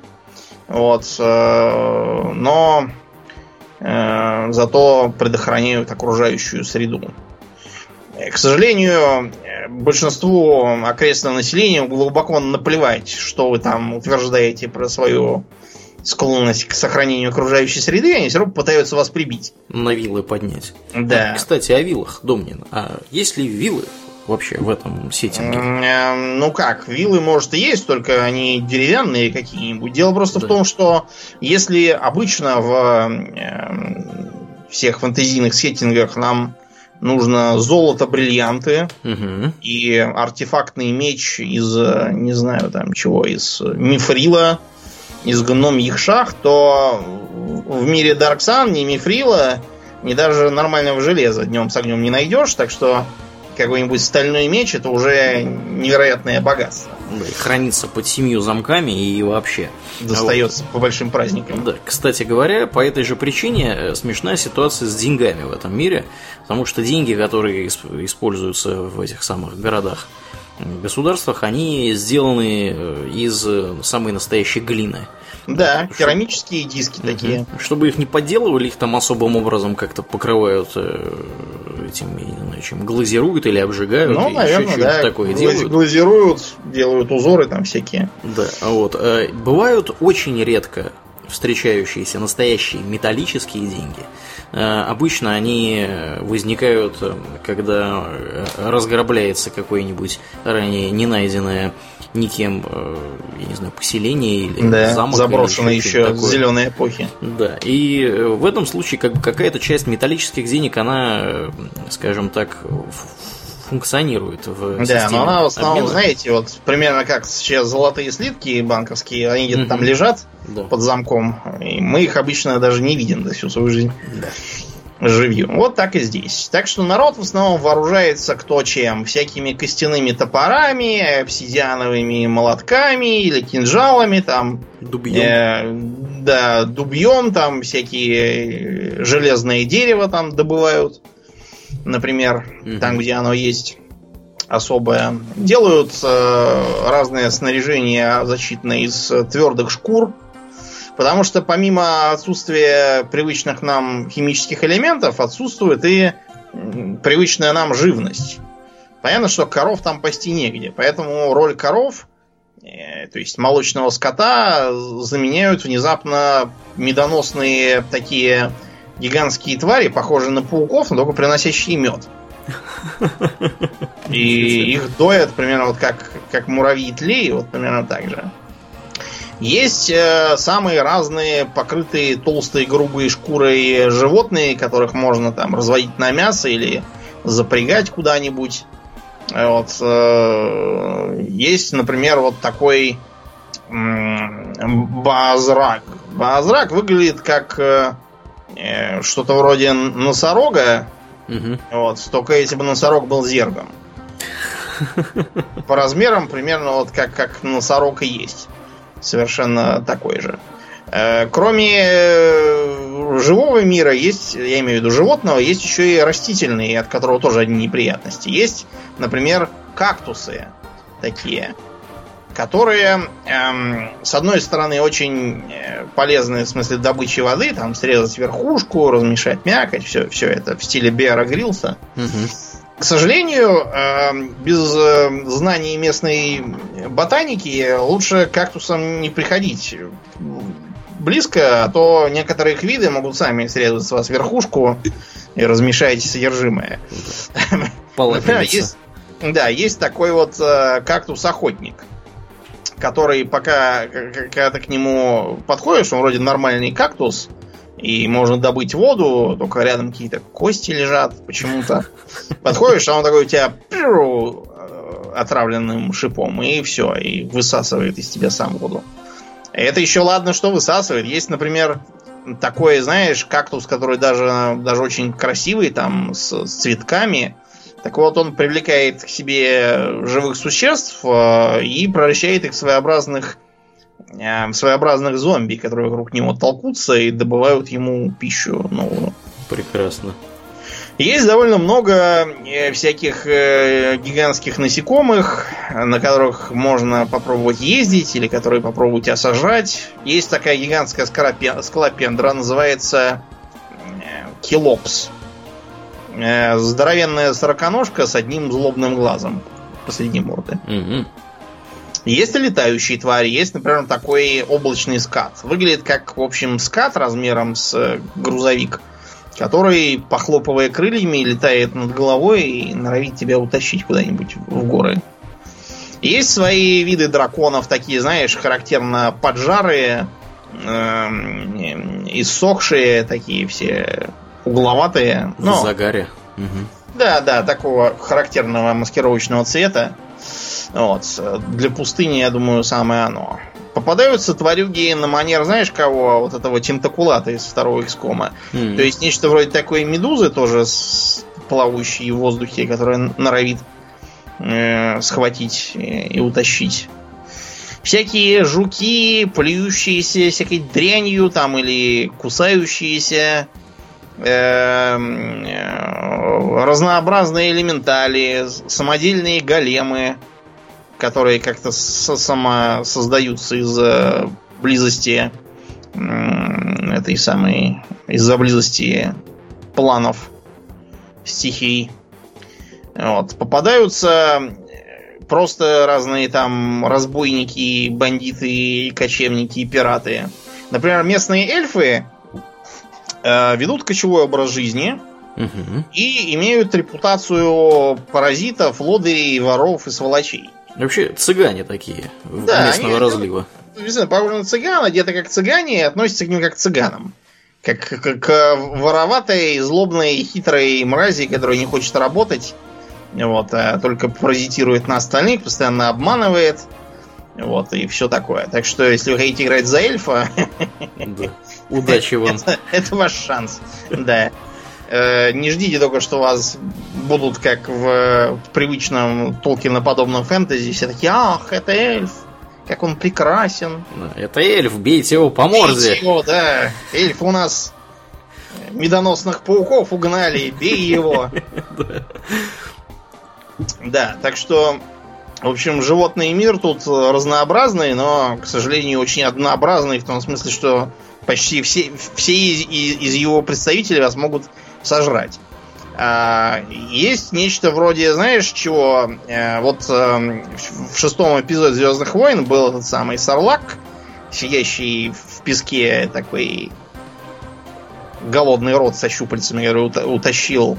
вот, э, но э, зато предохраняют окружающую среду. Э, К сожалению, э, большинству окрестного населения глубоко наплевать, что вы там утверждаете про свою склонность к сохранению окружающей среды, они все равно пытаются вас прибить. На вилы поднять. Да. Кстати, о вилах, Домнин. А есть ли вилы вообще в этом сеттинге? Э, Ну как, виллы, может, и есть, только они деревянные какие-нибудь. Дело просто Да. в том, что если обычно в э, всех фэнтезийных сеттингах нам нужно золото, бриллианты Мгм. и артефактный меч из, э, не знаю, там чего, из мифрила, из гномьих шах, то в мире Sun ни мифрила, ни даже нормального железа днем с огнем не найдешь, так что какой-нибудь стальной меч это уже невероятное богатство. Да, и хранится под семью замками и вообще. Достается по большим праздникам. Да, кстати говоря, по этой же причине э, смешная ситуация с деньгами в этом мире, потому что деньги, которые исп- используются в этих самых городах, государствах, они сделаны э, из э, самой настоящей глины. Да, керамические диски такие. Чтобы их не подделывали, их там особым образом как-то покрывают э, этим, я не знаю, чем глазируют или обжигают, Ну, наверное, да. такое делают. Глазируют, делают узоры там всякие. Да, а вот. э, Бывают очень редко встречающиеся настоящие металлические деньги. Э, Обычно они возникают, когда разграбляется какое-нибудь ранее не найденное никем, э, я не знаю, поселение или Да, замок. заброшенные или еще такое. зеленой эпохи. Да, и э, в этом случае как бы какая-то часть металлических денег, она, э, скажем так, функционирует в Да, но она в основном, обмена. знаете, вот примерно как сейчас золотые слитки банковские, они где-то там Мгм. лежат Да. под замком, и мы их обычно даже не видим за всю свою жизнь Да. Живьем. Вот так и здесь. Так что народ в основном вооружается кто чем. Всякими костяными топорами, обсидиановыми молотками или кинжалами, там, Дубьем. э, да, дубьем, там всякие э, железное дерево там добывают, например, Мгм. там, где оно есть особое. Делают э, разное снаряжение защитное из э, твердых шкур, потому что помимо отсутствия привычных нам химических элементов, отсутствует и привычная нам живность. Понятно, что коров там пасти негде, поэтому роль коров, э, то есть молочного скота, заменяют внезапно медоносные такие гигантские твари, похожие на пауков, но только приносящие мед. [LAUGHS] И их доят примерно вот как, как муравьи тлей, вот примерно так же. Есть э, самые разные покрытые толстой грубой шкурой животные, которых можно там разводить на мясо или запрягать куда-нибудь. Вот, э, есть, например, вот такой э, базрак. Базрак выглядит как э, э, что-то вроде носорога. Угу. Вот, только если бы носорог был зергом. [LAUGHS] По размерам примерно вот как, как носорог и есть совершенно такой же. Э, кроме э, живого мира есть, я имею в виду животного, есть еще и растительные, от которого тоже одни неприятности. Есть, например, кактусы такие, которые, эм, с одной стороны, очень э, полезны в смысле добычи воды, там срезать верхушку, размешать мякоть, все, все это в стиле Беара Грилса. Угу. К сожалению, эм, без э, знаний местной ботаники лучше кактусам не приходить близко, а то некоторые их виды могут сами срезать с вас верхушку и размешать содержимое. Например, есть, да, есть такой вот э, кактус-охотник, который пока, когда ты к нему подходишь, он вроде нормальный кактус, и можно добыть воду, только рядом какие-то кости лежат почему-то. Подходишь, а он такой у тебя э, отравленным шипом, и все, и высасывает из тебя сам воду. Это еще ладно, что высасывает. Есть, например, такой, знаешь, кактус, который даже, даже очень красивый, там, с, с цветками. Так вот, он привлекает к себе живых существ э, и превращает их в своеобразных своеобразных зомби, которые вокруг него толкутся и добывают ему пищу новую. Прекрасно. Есть довольно много э, всяких э, гигантских насекомых, на которых можно попробовать ездить или которые попробовать осажать. Есть такая гигантская скалопендра, называется Килопс. Здоровенная сороконожка с одним злобным глазом посреди морды. Угу. Есть и летающие твари, есть, например, такой облачный скат. Выглядит как, в общем, скат размером с э, грузовик, который, похлопывая крыльями, летает над головой и норовит тебя утащить куда-нибудь в горы. Есть свои виды драконов, такие, знаешь, характерно поджарые, э, иссохшие, такие все угловатые. Но... В загаре. Угу. Да, да, такого характерного маскировочного цвета. Вот. Для пустыни, я думаю, самое оно. Попадаются тварюги на манер, знаешь кого? Вот этого тентакулата из второго XCOM. Mm. То есть нечто вроде такой медузы, тоже с, плавающей в воздухе, которая норовит э, схватить и, и утащить. Всякие жуки, плюющиеся всякой дрянью там или кусающиеся. Э, э, разнообразные элементали, самодельные големы которые как-то сама создаются из-за близости этой самой из-за близости планов стихий. Вот. Попадаются просто разные там разбойники, бандиты, кочевники пираты. Например, местные эльфы э, ведут кочевой образ жизни угу. и имеют репутацию паразитов, лодырей, воров и сволочей. Вообще цыгане такие да, местного они, разлива. Знаю, похожи на цыган, где-то как цыгане и относятся к ним как к цыганам. Как, как к вороватой, злобной, хитрой мрази, которая не хочет работать, вот, а только паразитирует на остальных, постоянно обманывает. Вот, и все такое. Так что, если вы хотите играть за эльфа... [LAUGHS] Удачи вам. Это ваш шанс. Да. Э, не ждите только, что вас будут как в привычном Толкиноподобном фэнтези. Все такие, ах, это эльф, как он прекрасен. Это эльф, бейте его по морде. Бейте его, да. Эльф у нас медоносных пауков угнали, бей его. [LAUGHS] Да, так что, в общем, животный мир тут разнообразный, но, к сожалению, очень однообразный, в том смысле, что почти все, все из, из его представителей вас могут сожрать. А, есть нечто вроде, знаешь, чего? Э, вот э, в шестом эпизоде Звездных войн был этот самый Сарлак, сидящий в песке такой голодный рот со щупальцами, который утащил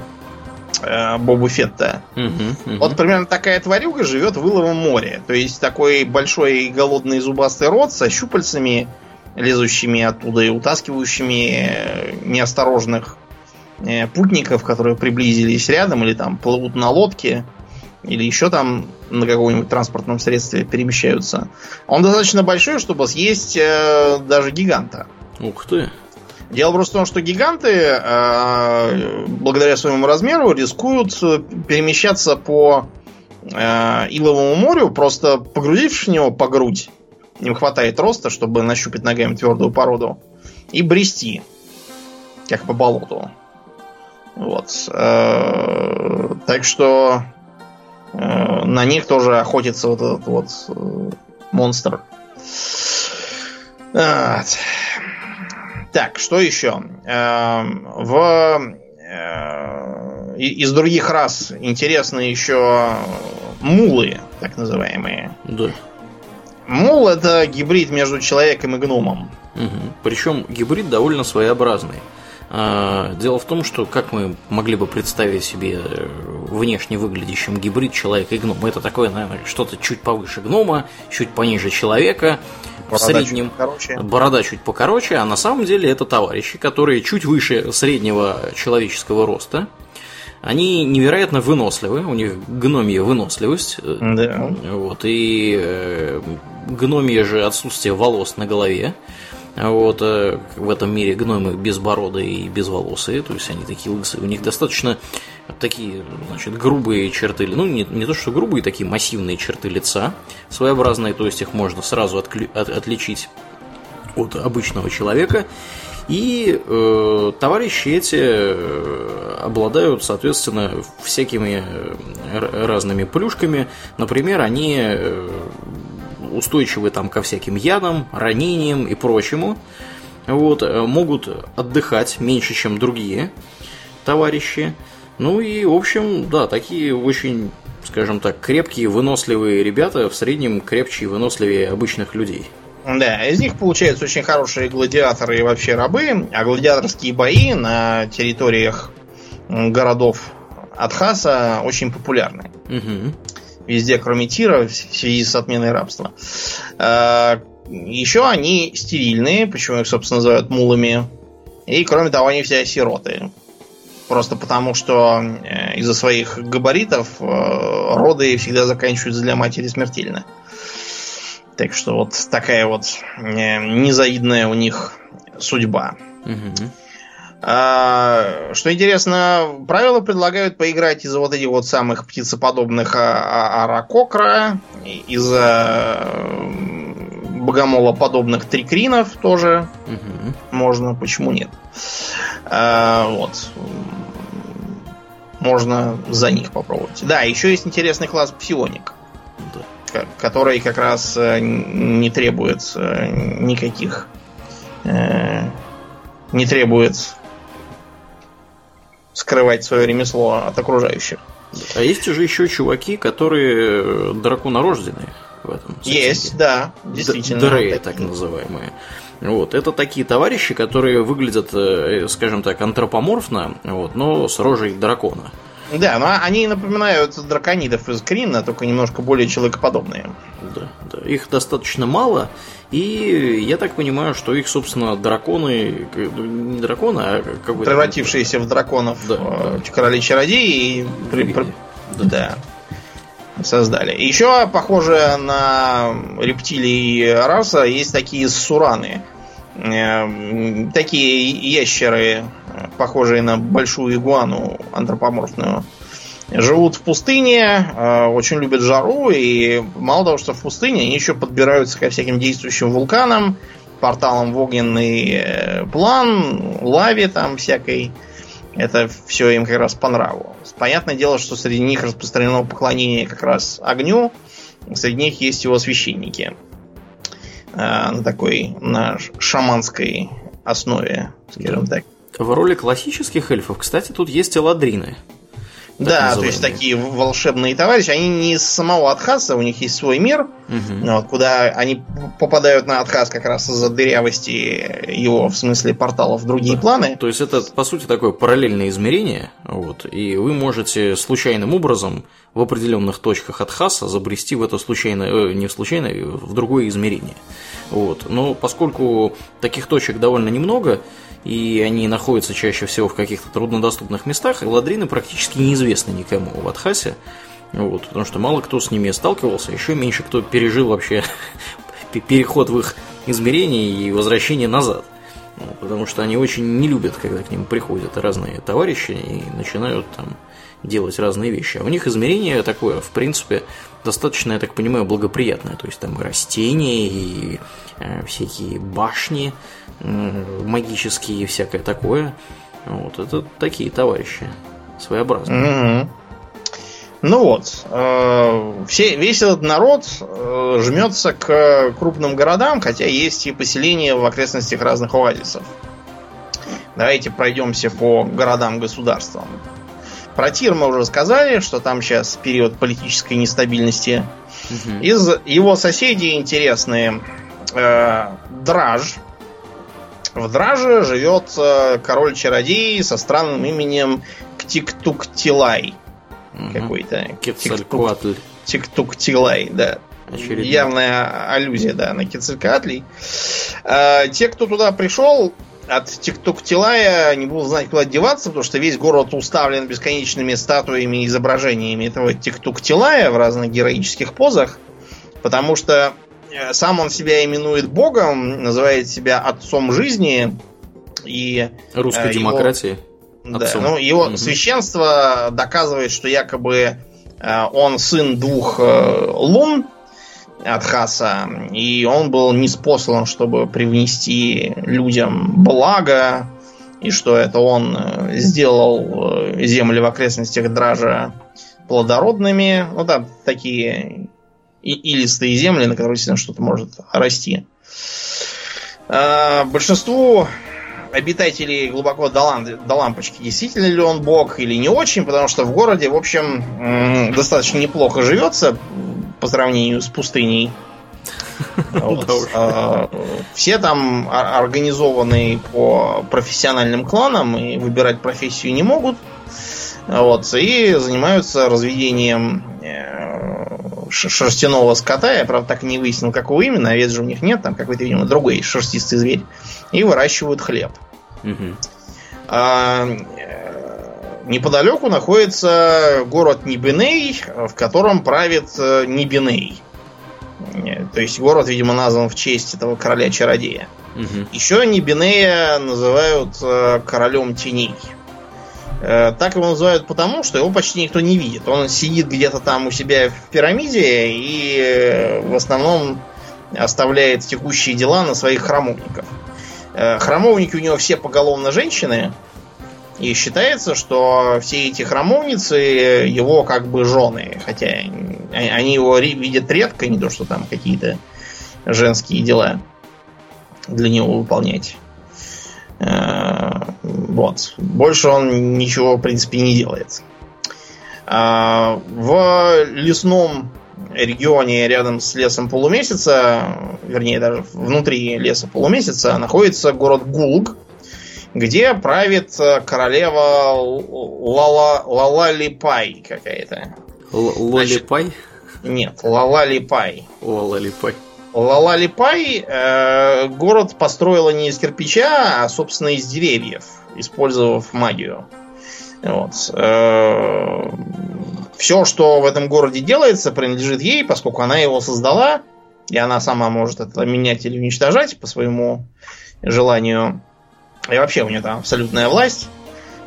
э, Бобу Фетта. Угу, угу. Вот примерно такая тварюга живет в Иловом море. То есть такой большой голодный зубастый рот со щупальцами, лезущими оттуда и утаскивающими неосторожных Э, путников, которые приблизились рядом или там плывут на лодке или еще там на каком-нибудь транспортном средстве перемещаются. Он достаточно большой, чтобы съесть э, даже гиганта. Ух ты. Дело просто в том, что гиганты, э, благодаря своему размеру, рискуют перемещаться по э, Иловому морю, просто погрузившись в него по грудь. Им хватает роста, чтобы нащупать ногами твердую породу. И брести, как по болоту. Вот. Э, так что э, на них тоже охотится вот этот вот э, монстр. Так, что еще? В из других рас интересны еще мулы, так называемые. Да. Мул это гибрид между человеком и гномом. Угу. Причем гибрид довольно своеобразный. А, дело в том, что как мы могли бы представить себе э, внешне выглядящим гибрид человека и гнома? Это такое, наверное, что-то чуть повыше гнома, чуть пониже человека, борода в среднем чуть борода чуть покороче, а на самом деле это товарищи, которые чуть выше среднего человеческого роста. Они невероятно выносливы, у них гномия выносливость. Да. Вот, и э, гномия же отсутствие волос на голове. Вот, э, в этом мире гномы безбородые и безволосые, то есть они такие лысые. У них достаточно такие, значит, грубые черты, ну, не, не то что грубые, такие массивные черты лица, своеобразные, то есть их можно сразу отклю, от, отличить от обычного человека. И э, товарищи эти э, обладают, соответственно, всякими э, разными плюшками. Например, они устойчивы там ко всяким ядам, ранениям и прочему. Вот, э, могут отдыхать меньше, чем другие товарищи. Ну и, в общем, да, такие очень, скажем так, крепкие, выносливые ребята, в среднем крепче и выносливее обычных людей. Да, из них получаются очень хорошие гладиаторы и вообще рабы, а гладиаторские бои на территориях городов Атхаса очень популярны. Угу везде, кроме Тира, в связи с отменой рабства. А, Еще они стерильные, почему их, собственно, называют мулами. И, кроме того, они все сироты. Просто потому, что э, из-за своих габаритов э, роды всегда заканчиваются для матери смертельно. Так что вот такая вот э, незавидная у них судьба. Угу. А, что интересно, правила предлагают поиграть из вот этих вот самых птицеподобных а, а, аракокра, из богомола подобных трикринов тоже угу. можно, почему нет. Вот. Можно за них попробовать. Да, еще есть интересный класс псионик, да. Который как раз э, не требует э, никаких э, не требует скрывать свое ремесло от окружающих. А есть уже еще чуваки, которые драконорожденные в этом. Есть, да, действительно. Дреи, так называемые. Вот, это такие товарищи, которые выглядят, скажем так, антропоморфно, вот, но с рожей дракона. Да, но они напоминают драконидов из Крина, только немножко более человекоподобные. Да, да. Их достаточно мало, и я так понимаю, что их, собственно, драконы, не драконы, а как бы... Превратившиеся в драконов да, э, да. короли-чародеи и... При, при, да. да. Создали. Еще, похоже на рептилии раса, есть такие сураны. Э, такие ящеры похожие на большую игуану антропоморфную. Живут в пустыне, э, очень любят жару, и мало того, что в пустыне, они еще подбираются ко всяким действующим вулканам, порталам в огненный э, план, лаве там всякой. Это все им как раз по нраву. Понятное дело, что среди них распространено поклонение как раз огню. Среди них есть его священники. Э, на такой, на шаманской основе, скажем так. В роли классических эльфов, кстати, тут есть эладрины. Да, то есть такие волшебные товарищи, они не из самого Атхаса, у них есть свой мир, угу. вот, куда они попадают на Атхас как раз из-за дырявости его, в смысле порталов, в другие да. планы. То есть это, по сути, такое параллельное измерение, вот, и вы можете случайным образом в определенных точках Атхаса забрести в это случайное, э, не в случайное, в другое измерение. Вот. Но поскольку таких точек довольно немного, и они находятся чаще всего в каких-то труднодоступных местах, ладрины практически неизвестны никому в Адхасе, вот, потому что мало кто с ними сталкивался, еще меньше кто пережил вообще [LAUGHS] переход в их измерение и возвращение назад. Потому что они очень не любят, когда к ним приходят разные товарищи и начинают там делать разные вещи. А у них измерение такое, в принципе, достаточно, я так понимаю, благоприятное. То есть там и растения, и всякие башни, магические и всякое такое. Вот это такие товарищи своеобразные. Mm-hmm. Ну вот, э, все, весь этот народ э, жмется к крупным городам, хотя есть и поселения в окрестностях разных оазисов. Давайте пройдемся по городам-государствам. Про Тир мы уже сказали, что там сейчас период политической нестабильности. Угу. Из его соседей интересные э, Драж, в Драже живет э, король-чародей со странным именем Ктиктуктилай. Угу. Какой-то. Кецалькуатль. Тиктуктилай, да. Очередно. Явная аллюзия, да, на Кецалькуатлей. Э, те, кто туда пришел, от Тиктуктилая не буду знать, куда деваться, потому что весь город уставлен бесконечными статуями и изображениями этого Тиктуктилая в разных героических позах. Потому что сам он себя именует богом, называет себя отцом жизни и русской э, демократии. Да, ну его угу. священство доказывает, что якобы э, он сын двух э, лун от Хаса, и он был неспослан, чтобы привнести людям благо, и что это он э, сделал э, земли в окрестностях Дража плодородными. Ну да, такие и илистые земли, на которых действительно что-то может расти. А, большинству обитателей глубоко до, лам- до лампочки, действительно ли он бог или не очень, потому что в городе, в общем, достаточно неплохо живется по сравнению с пустыней. [LAUGHS] А, все там организованы по профессиональным кланам и выбирать профессию не могут. Вот, и занимаются разведением э, шерстяного скота. Я, правда, так и не выяснил, какого именно. Овец же у них нет, там какой-то, видимо, другой шерстистый зверь. И выращивают хлеб. Угу. А, э, неподалеку находится город Нибиней, в котором правит э, Нибиней. То есть город, видимо, назван в честь этого короля-чародея. Угу. Еще Нибинея называют королем теней. Э, так его называют потому, что его почти никто не видит. Он сидит где-то там у себя в пирамиде и э, в основном оставляет текущие дела на своих храмовников. Э, храмовники у него все поголовно женщины, и считается, что все эти храмовницы его как бы жены. Хотя они его видят редко, не то что там какие-то женские дела для него выполнять. Вот. Больше он ничего, в принципе, не делает. А, в лесном регионе рядом с лесом полумесяца, вернее, даже внутри леса полумесяца, находится город Гулг, где правит королева Лала, Лалалипай какая-то. Лалипай? Нет, Лалалипай. Лалалипай. Лалалипай э, город построила не из кирпича, а, собственно, из деревьев использовав магию. Вот. Э, Все, что в этом городе делается, принадлежит ей, поскольку она его создала, и она сама может это менять или уничтожать по своему желанию. И вообще у нее там абсолютная власть,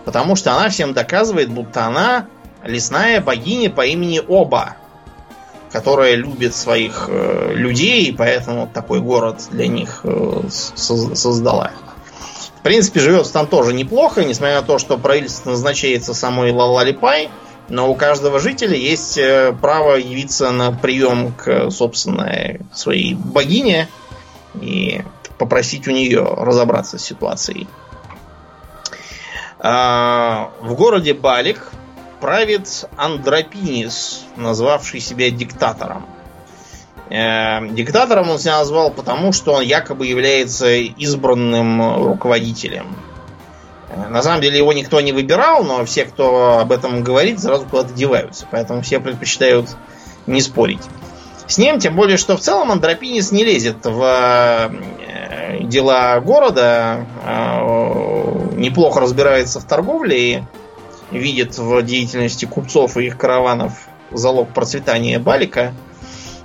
потому что она всем доказывает, будто она лесная богиня по имени Оба, которая любит своих э, людей, и поэтому такой город для них э, создала. В принципе, живется там тоже неплохо, несмотря на то, что правительство назначается самой Лалалипай, но у каждого жителя есть э, право явиться на прием к собственной своей богине и попросить у нее разобраться с ситуацией. А, в городе Балик правит Андропинис, назвавший себя диктатором. Э, диктатором он себя назвал потому, что он якобы является избранным руководителем. Э, на самом деле его никто не выбирал, но все, кто об этом говорит, сразу куда-то деваются. Поэтому все предпочитают не спорить с ним, тем более, что в целом Андропинис не лезет в э, дела города, неплохо разбирается в торговле и видит в деятельности купцов и их караванов залог процветания Балика –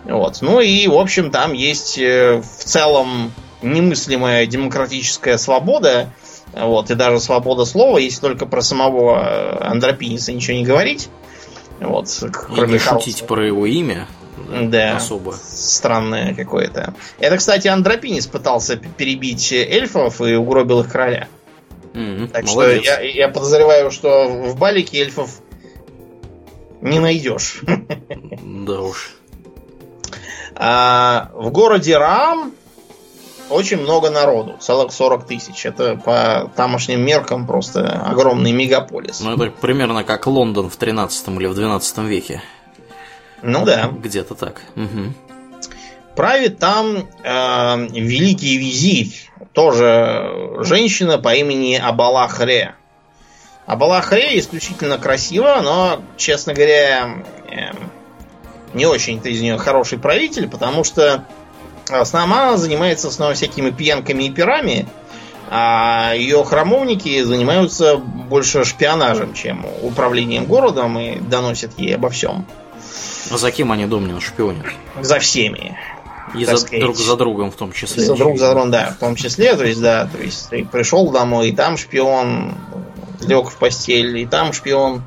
вот. Ну и, в общем, там есть э, в целом немыслимая демократическая свобода, вот, и даже свобода слова, если только про самого э, Андропиниса ничего не говорить. Вот, кроме и не шутить про его имя. Да, особо. Странное какое-то. Это, кстати, Андропинис пытался перебить эльфов и угробил их короля. Mm-hmm, так молодец. что я, я подозреваю, что в Балике эльфов не найдешь. Да уж. А в городе Рам очень много народу, целых 40 тысяч. Это по тамошним меркам просто огромный мегаполис. Ну, это примерно как Лондон в 13 или в 12 веке. Ну да. Где-то так. Угу. Правит там э, великий визирь, тоже женщина по имени Абалахре. Абалахре исключительно красиво, но, честно говоря, э, не очень-то из нее хороший правитель, потому что сама занимается снова всякими пьянками и пирами, а ее храмовники занимаются больше шпионажем, чем управлением городом и доносят ей обо всем. А за кем они Домнин шпионят? За всеми. И за, сказать. друг за другом в том числе. За друг за другом, да, в том числе. То есть, да, то есть ты пришел домой, и там шпион, лег в постель, и там шпион.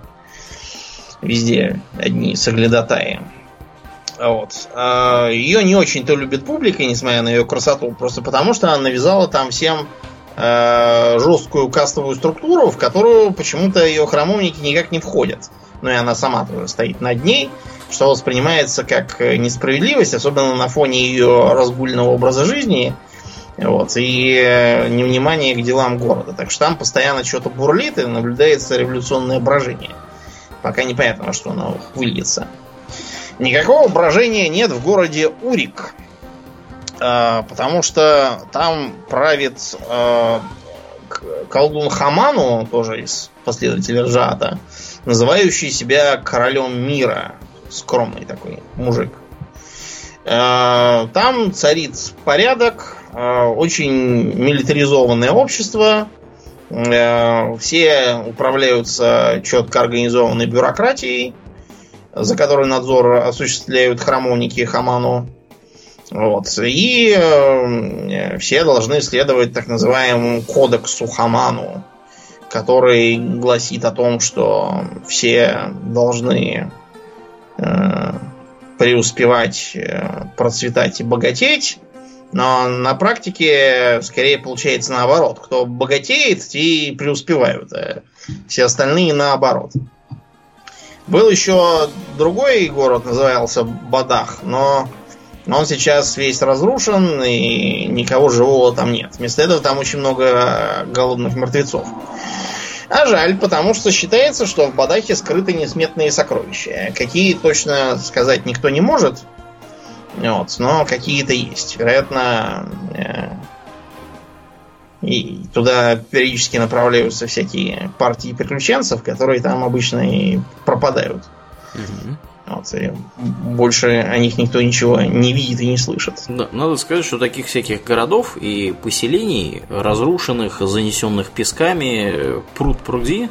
Везде одни соглядатаи. Вот. А, ее не очень-то любит публика, несмотря на ее красоту, просто потому что она навязала там всем э, жесткую кастовую структуру, в которую почему-то ее храмовники никак не входят. Ну и она сама тоже стоит над ней, что воспринимается как несправедливость, особенно на фоне ее разгульного образа жизни вот, и э, невнимание к делам города. Так что там постоянно что-то бурлит и наблюдается революционное брожение. Пока непонятно, во что оно выльется. Никакого брожения нет в городе Урик. Э, потому что там правит э, колдун Хаману, тоже из последователей Ржата, называющий себя королем мира. Скромный такой мужик. Э, там царит порядок, очень милитаризованное общество, все управляются четко организованной бюрократией за который надзор осуществляют храмовники Хаману. Вот. И э, все должны следовать так называемому кодексу Хаману, который гласит о том, что все должны э, преуспевать, э, процветать и богатеть. Но на практике скорее получается наоборот. Кто богатеет, те преуспевают, а все остальные наоборот. Был еще другой город, назывался Бадах, но он сейчас весь разрушен, и никого живого там нет. Вместо этого там очень много голодных мертвецов. А жаль, потому что считается, что в Бадахе скрыты несметные сокровища. Какие точно сказать никто не может. Вот, но какие-то есть. Вероятно, э, и туда периодически направляются всякие партии приключенцев, которые там обычно и пропадают. Угу. Вот, и больше о них никто ничего не видит и не слышит. Да, надо сказать, что таких всяких городов и поселений, разрушенных, занесенных песками, пруд пруди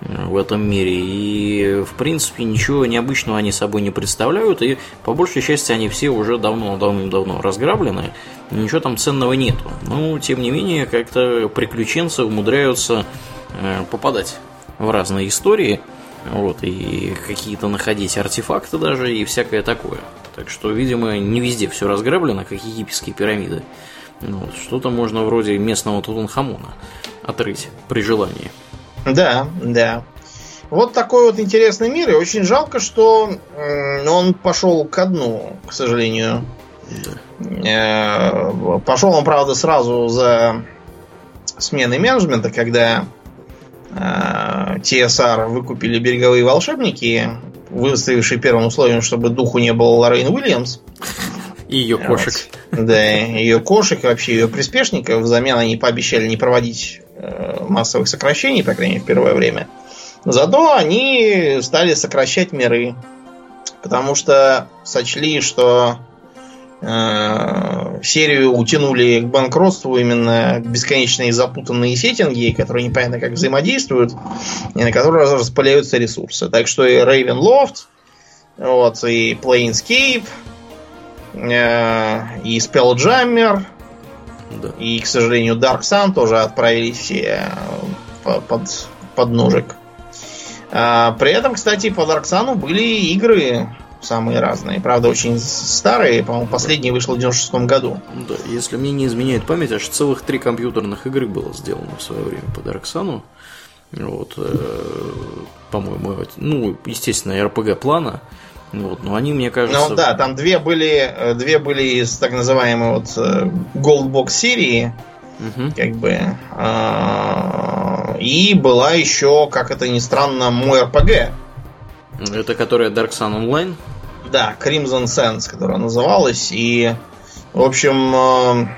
в этом мире. И, в принципе, ничего необычного они собой не представляют. И, по большей части, они все уже давно, давным-давно разграблены. Ничего там ценного нету. Но, тем не менее, как-то приключенцы умудряются э, попадать в разные истории. Вот, и какие-то находить артефакты даже, и всякое такое. Так что, видимо, не везде все разграблено, как египетские пирамиды. Ну, вот, что-то можно вроде местного Тутанхамона отрыть при желании. Да, да. Вот такой вот интересный мир, и очень жалко, что он пошел ко дну, к сожалению. Да. Э, пошел он, правда, сразу за сменой менеджмента, когда TSR выкупили береговые волшебники, выставившие первым условием, чтобы духу не было Лоррейн Уильямс. И ее кошек. Вот. Да, ее кошек и вообще ее приспешников. Взамен они пообещали не проводить э, массовых сокращений, по крайней мере, в первое время. Зато они стали сокращать миры. Потому что сочли, что серию утянули к банкротству именно бесконечные запутанные сеттинги, которые непонятно как взаимодействуют, и на которые распыляются ресурсы. Так что и Ravenloft, вот, и Planescape, э, и Spelljammer, да. и, к сожалению, Dark Sun тоже отправились все э, под, под ножик. А, при этом, кстати, по Dark Sun были игры самые разные. Правда, очень старые. По-моему, последний вышел в 96 году. Да, если мне не изменяет память, аж целых три компьютерных игры было сделано в свое время по Дарксану. Вот, э, по-моему, ну, естественно, RPG плана. Вот, но они, мне кажется... Ну да, там две были, э, две были из так называемой вот э, Goldbox серии. Угу. Как бы. А, и была еще, как это ни странно, мой RPG. Это которая Dark Sun Online? Да, Crimson Sense, которая называлась. И, в общем,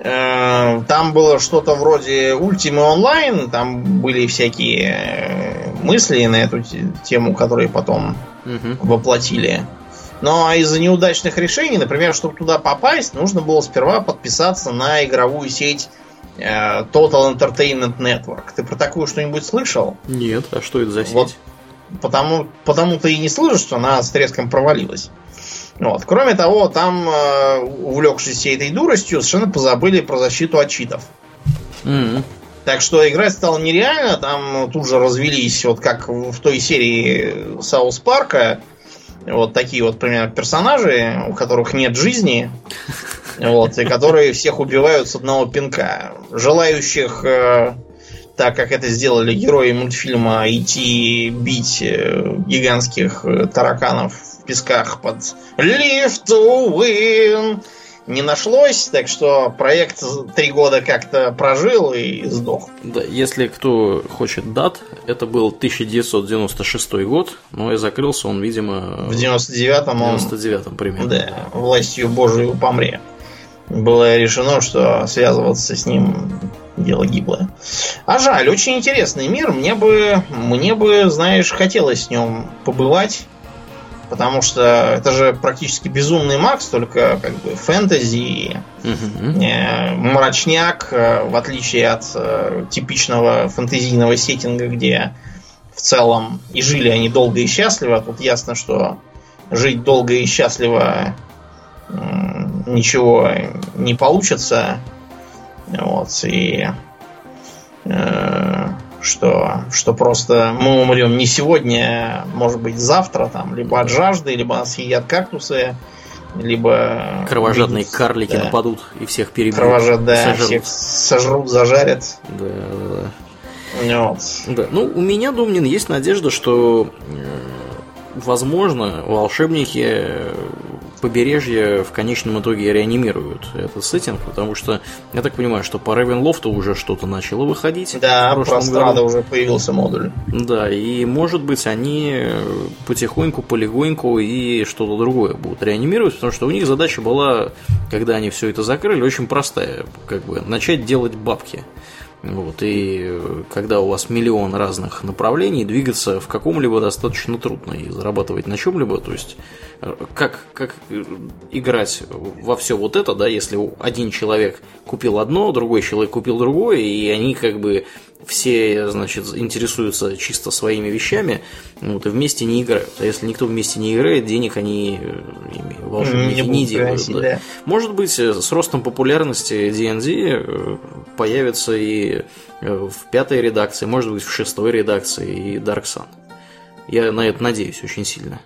э, э, там было что-то вроде Ultima Online. Там были всякие э, мысли на эту тему, которые потом угу. воплотили. Но из-за неудачных решений, например, чтобы туда попасть, нужно было сперва подписаться на игровую сеть Total Entertainment Network. Ты про такую что-нибудь слышал? Нет, а что это за сеть? Вот, потому, потому ты и не слышишь, что она с треском провалилась. Вот. Кроме того, там, э, увлекшись всей этой дуростью, совершенно позабыли про защиту от читов. Mm-hmm. Так что играть стало нереально, там тут же развелись, вот как в той серии Саус Парка, вот такие вот, например, персонажи, у которых нет жизни, вот, и которые всех убивают с одного пинка. Желающих, э, так как это сделали герои мультфильма, идти бить э, гигантских э, тараканов в песках под Live to Win не нашлось, так что проект три года как-то прожил и сдох. Да, если кто хочет дат, это был 1996 год, но и закрылся он, видимо... В 99-м он... 99-м примерно. Да, властью Божию помре. Было решено, что связываться с ним дело гиблое. А жаль, очень интересный мир. Мне бы, мне бы, знаешь, хотелось с нем побывать. Потому что это же практически безумный Макс, только как бы фэнтези, э, мрачняк, э, в отличие от э, типичного фэнтезийного сеттинга, где в целом и жили они долго и счастливо. Тут ясно, что жить долго и счастливо э, ничего не получится. Вот, и э, что, что просто мы умрем не сегодня, а может быть завтра, там, либо от жажды, либо нас едят кактусы, либо... Кровожадные видят, карлики да. нападут и всех перебьют. Кровожад, да, сожрут. всех сожрут, зажарят. Да, да, да. Вот. да. Ну, у меня, Думнин, есть надежда, что э, возможно, волшебники побережье в конечном итоге реанимируют этот сеттинг, потому что я так понимаю, что по Ревенлофту уже что-то начало выходить. Да, про Страда уже появился модуль. Да, и может быть они потихоньку, полегоньку и что-то другое будут реанимировать, потому что у них задача была, когда они все это закрыли, очень простая, как бы начать делать бабки. Вот, и когда у вас миллион разных направлений, двигаться в каком-либо достаточно трудно и зарабатывать на чем-либо, то есть как, как играть во все вот это, да, если один человек купил одно, другой человек купил другое, и они как бы все, значит, интересуются чисто своими вещами, вот, и вместе не играют. А если никто вместе не играет, денег они волшебники не, не делают. Да. Да. Может быть, с ростом популярности D&D э, появится и э, в пятой редакции, может быть, в шестой редакции и Dark Sun. Я на это надеюсь очень сильно.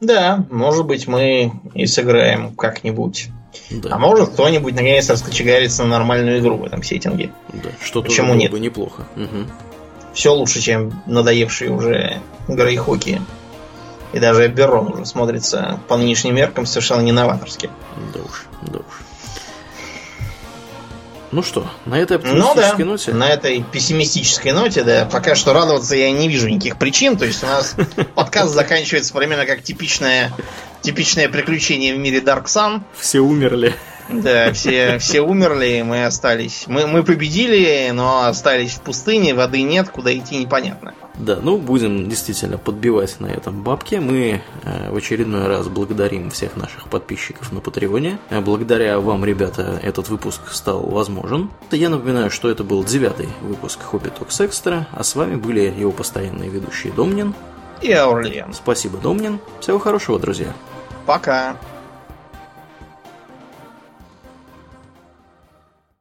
Да, может быть, мы и сыграем как-нибудь. Да. А может кто-нибудь наконец раскочегарится на нормальную игру в этом сеттинге. Да, что Почему нет? бы неплохо. Угу. Все лучше, чем надоевшие уже грейхоки. И даже Берон уже смотрится по нынешним меркам совершенно не новаторски. Да уж, да уж. Ну что, на этой Ну да, оптимистической ноте? на этой пессимистической ноте, да, пока что радоваться я не вижу никаких причин. То есть у нас [LAUGHS] подкаст заканчивается примерно как типичное, типичное приключение в мире Dark Sun. Все умерли. Да, все, все умерли, мы остались. Мы, мы победили, но остались в пустыне, воды нет, куда идти непонятно. Да, ну будем действительно подбивать на этом бабки. Мы э, в очередной раз благодарим всех наших подписчиков на Патреоне. Э, благодаря вам, ребята, этот выпуск стал возможен. Я напоминаю, что это был девятый выпуск Хобби Токс Экстра, а с вами были его постоянные ведущие Домнин И Аурлиен. Спасибо, Домнин. Всего хорошего, друзья. Пока!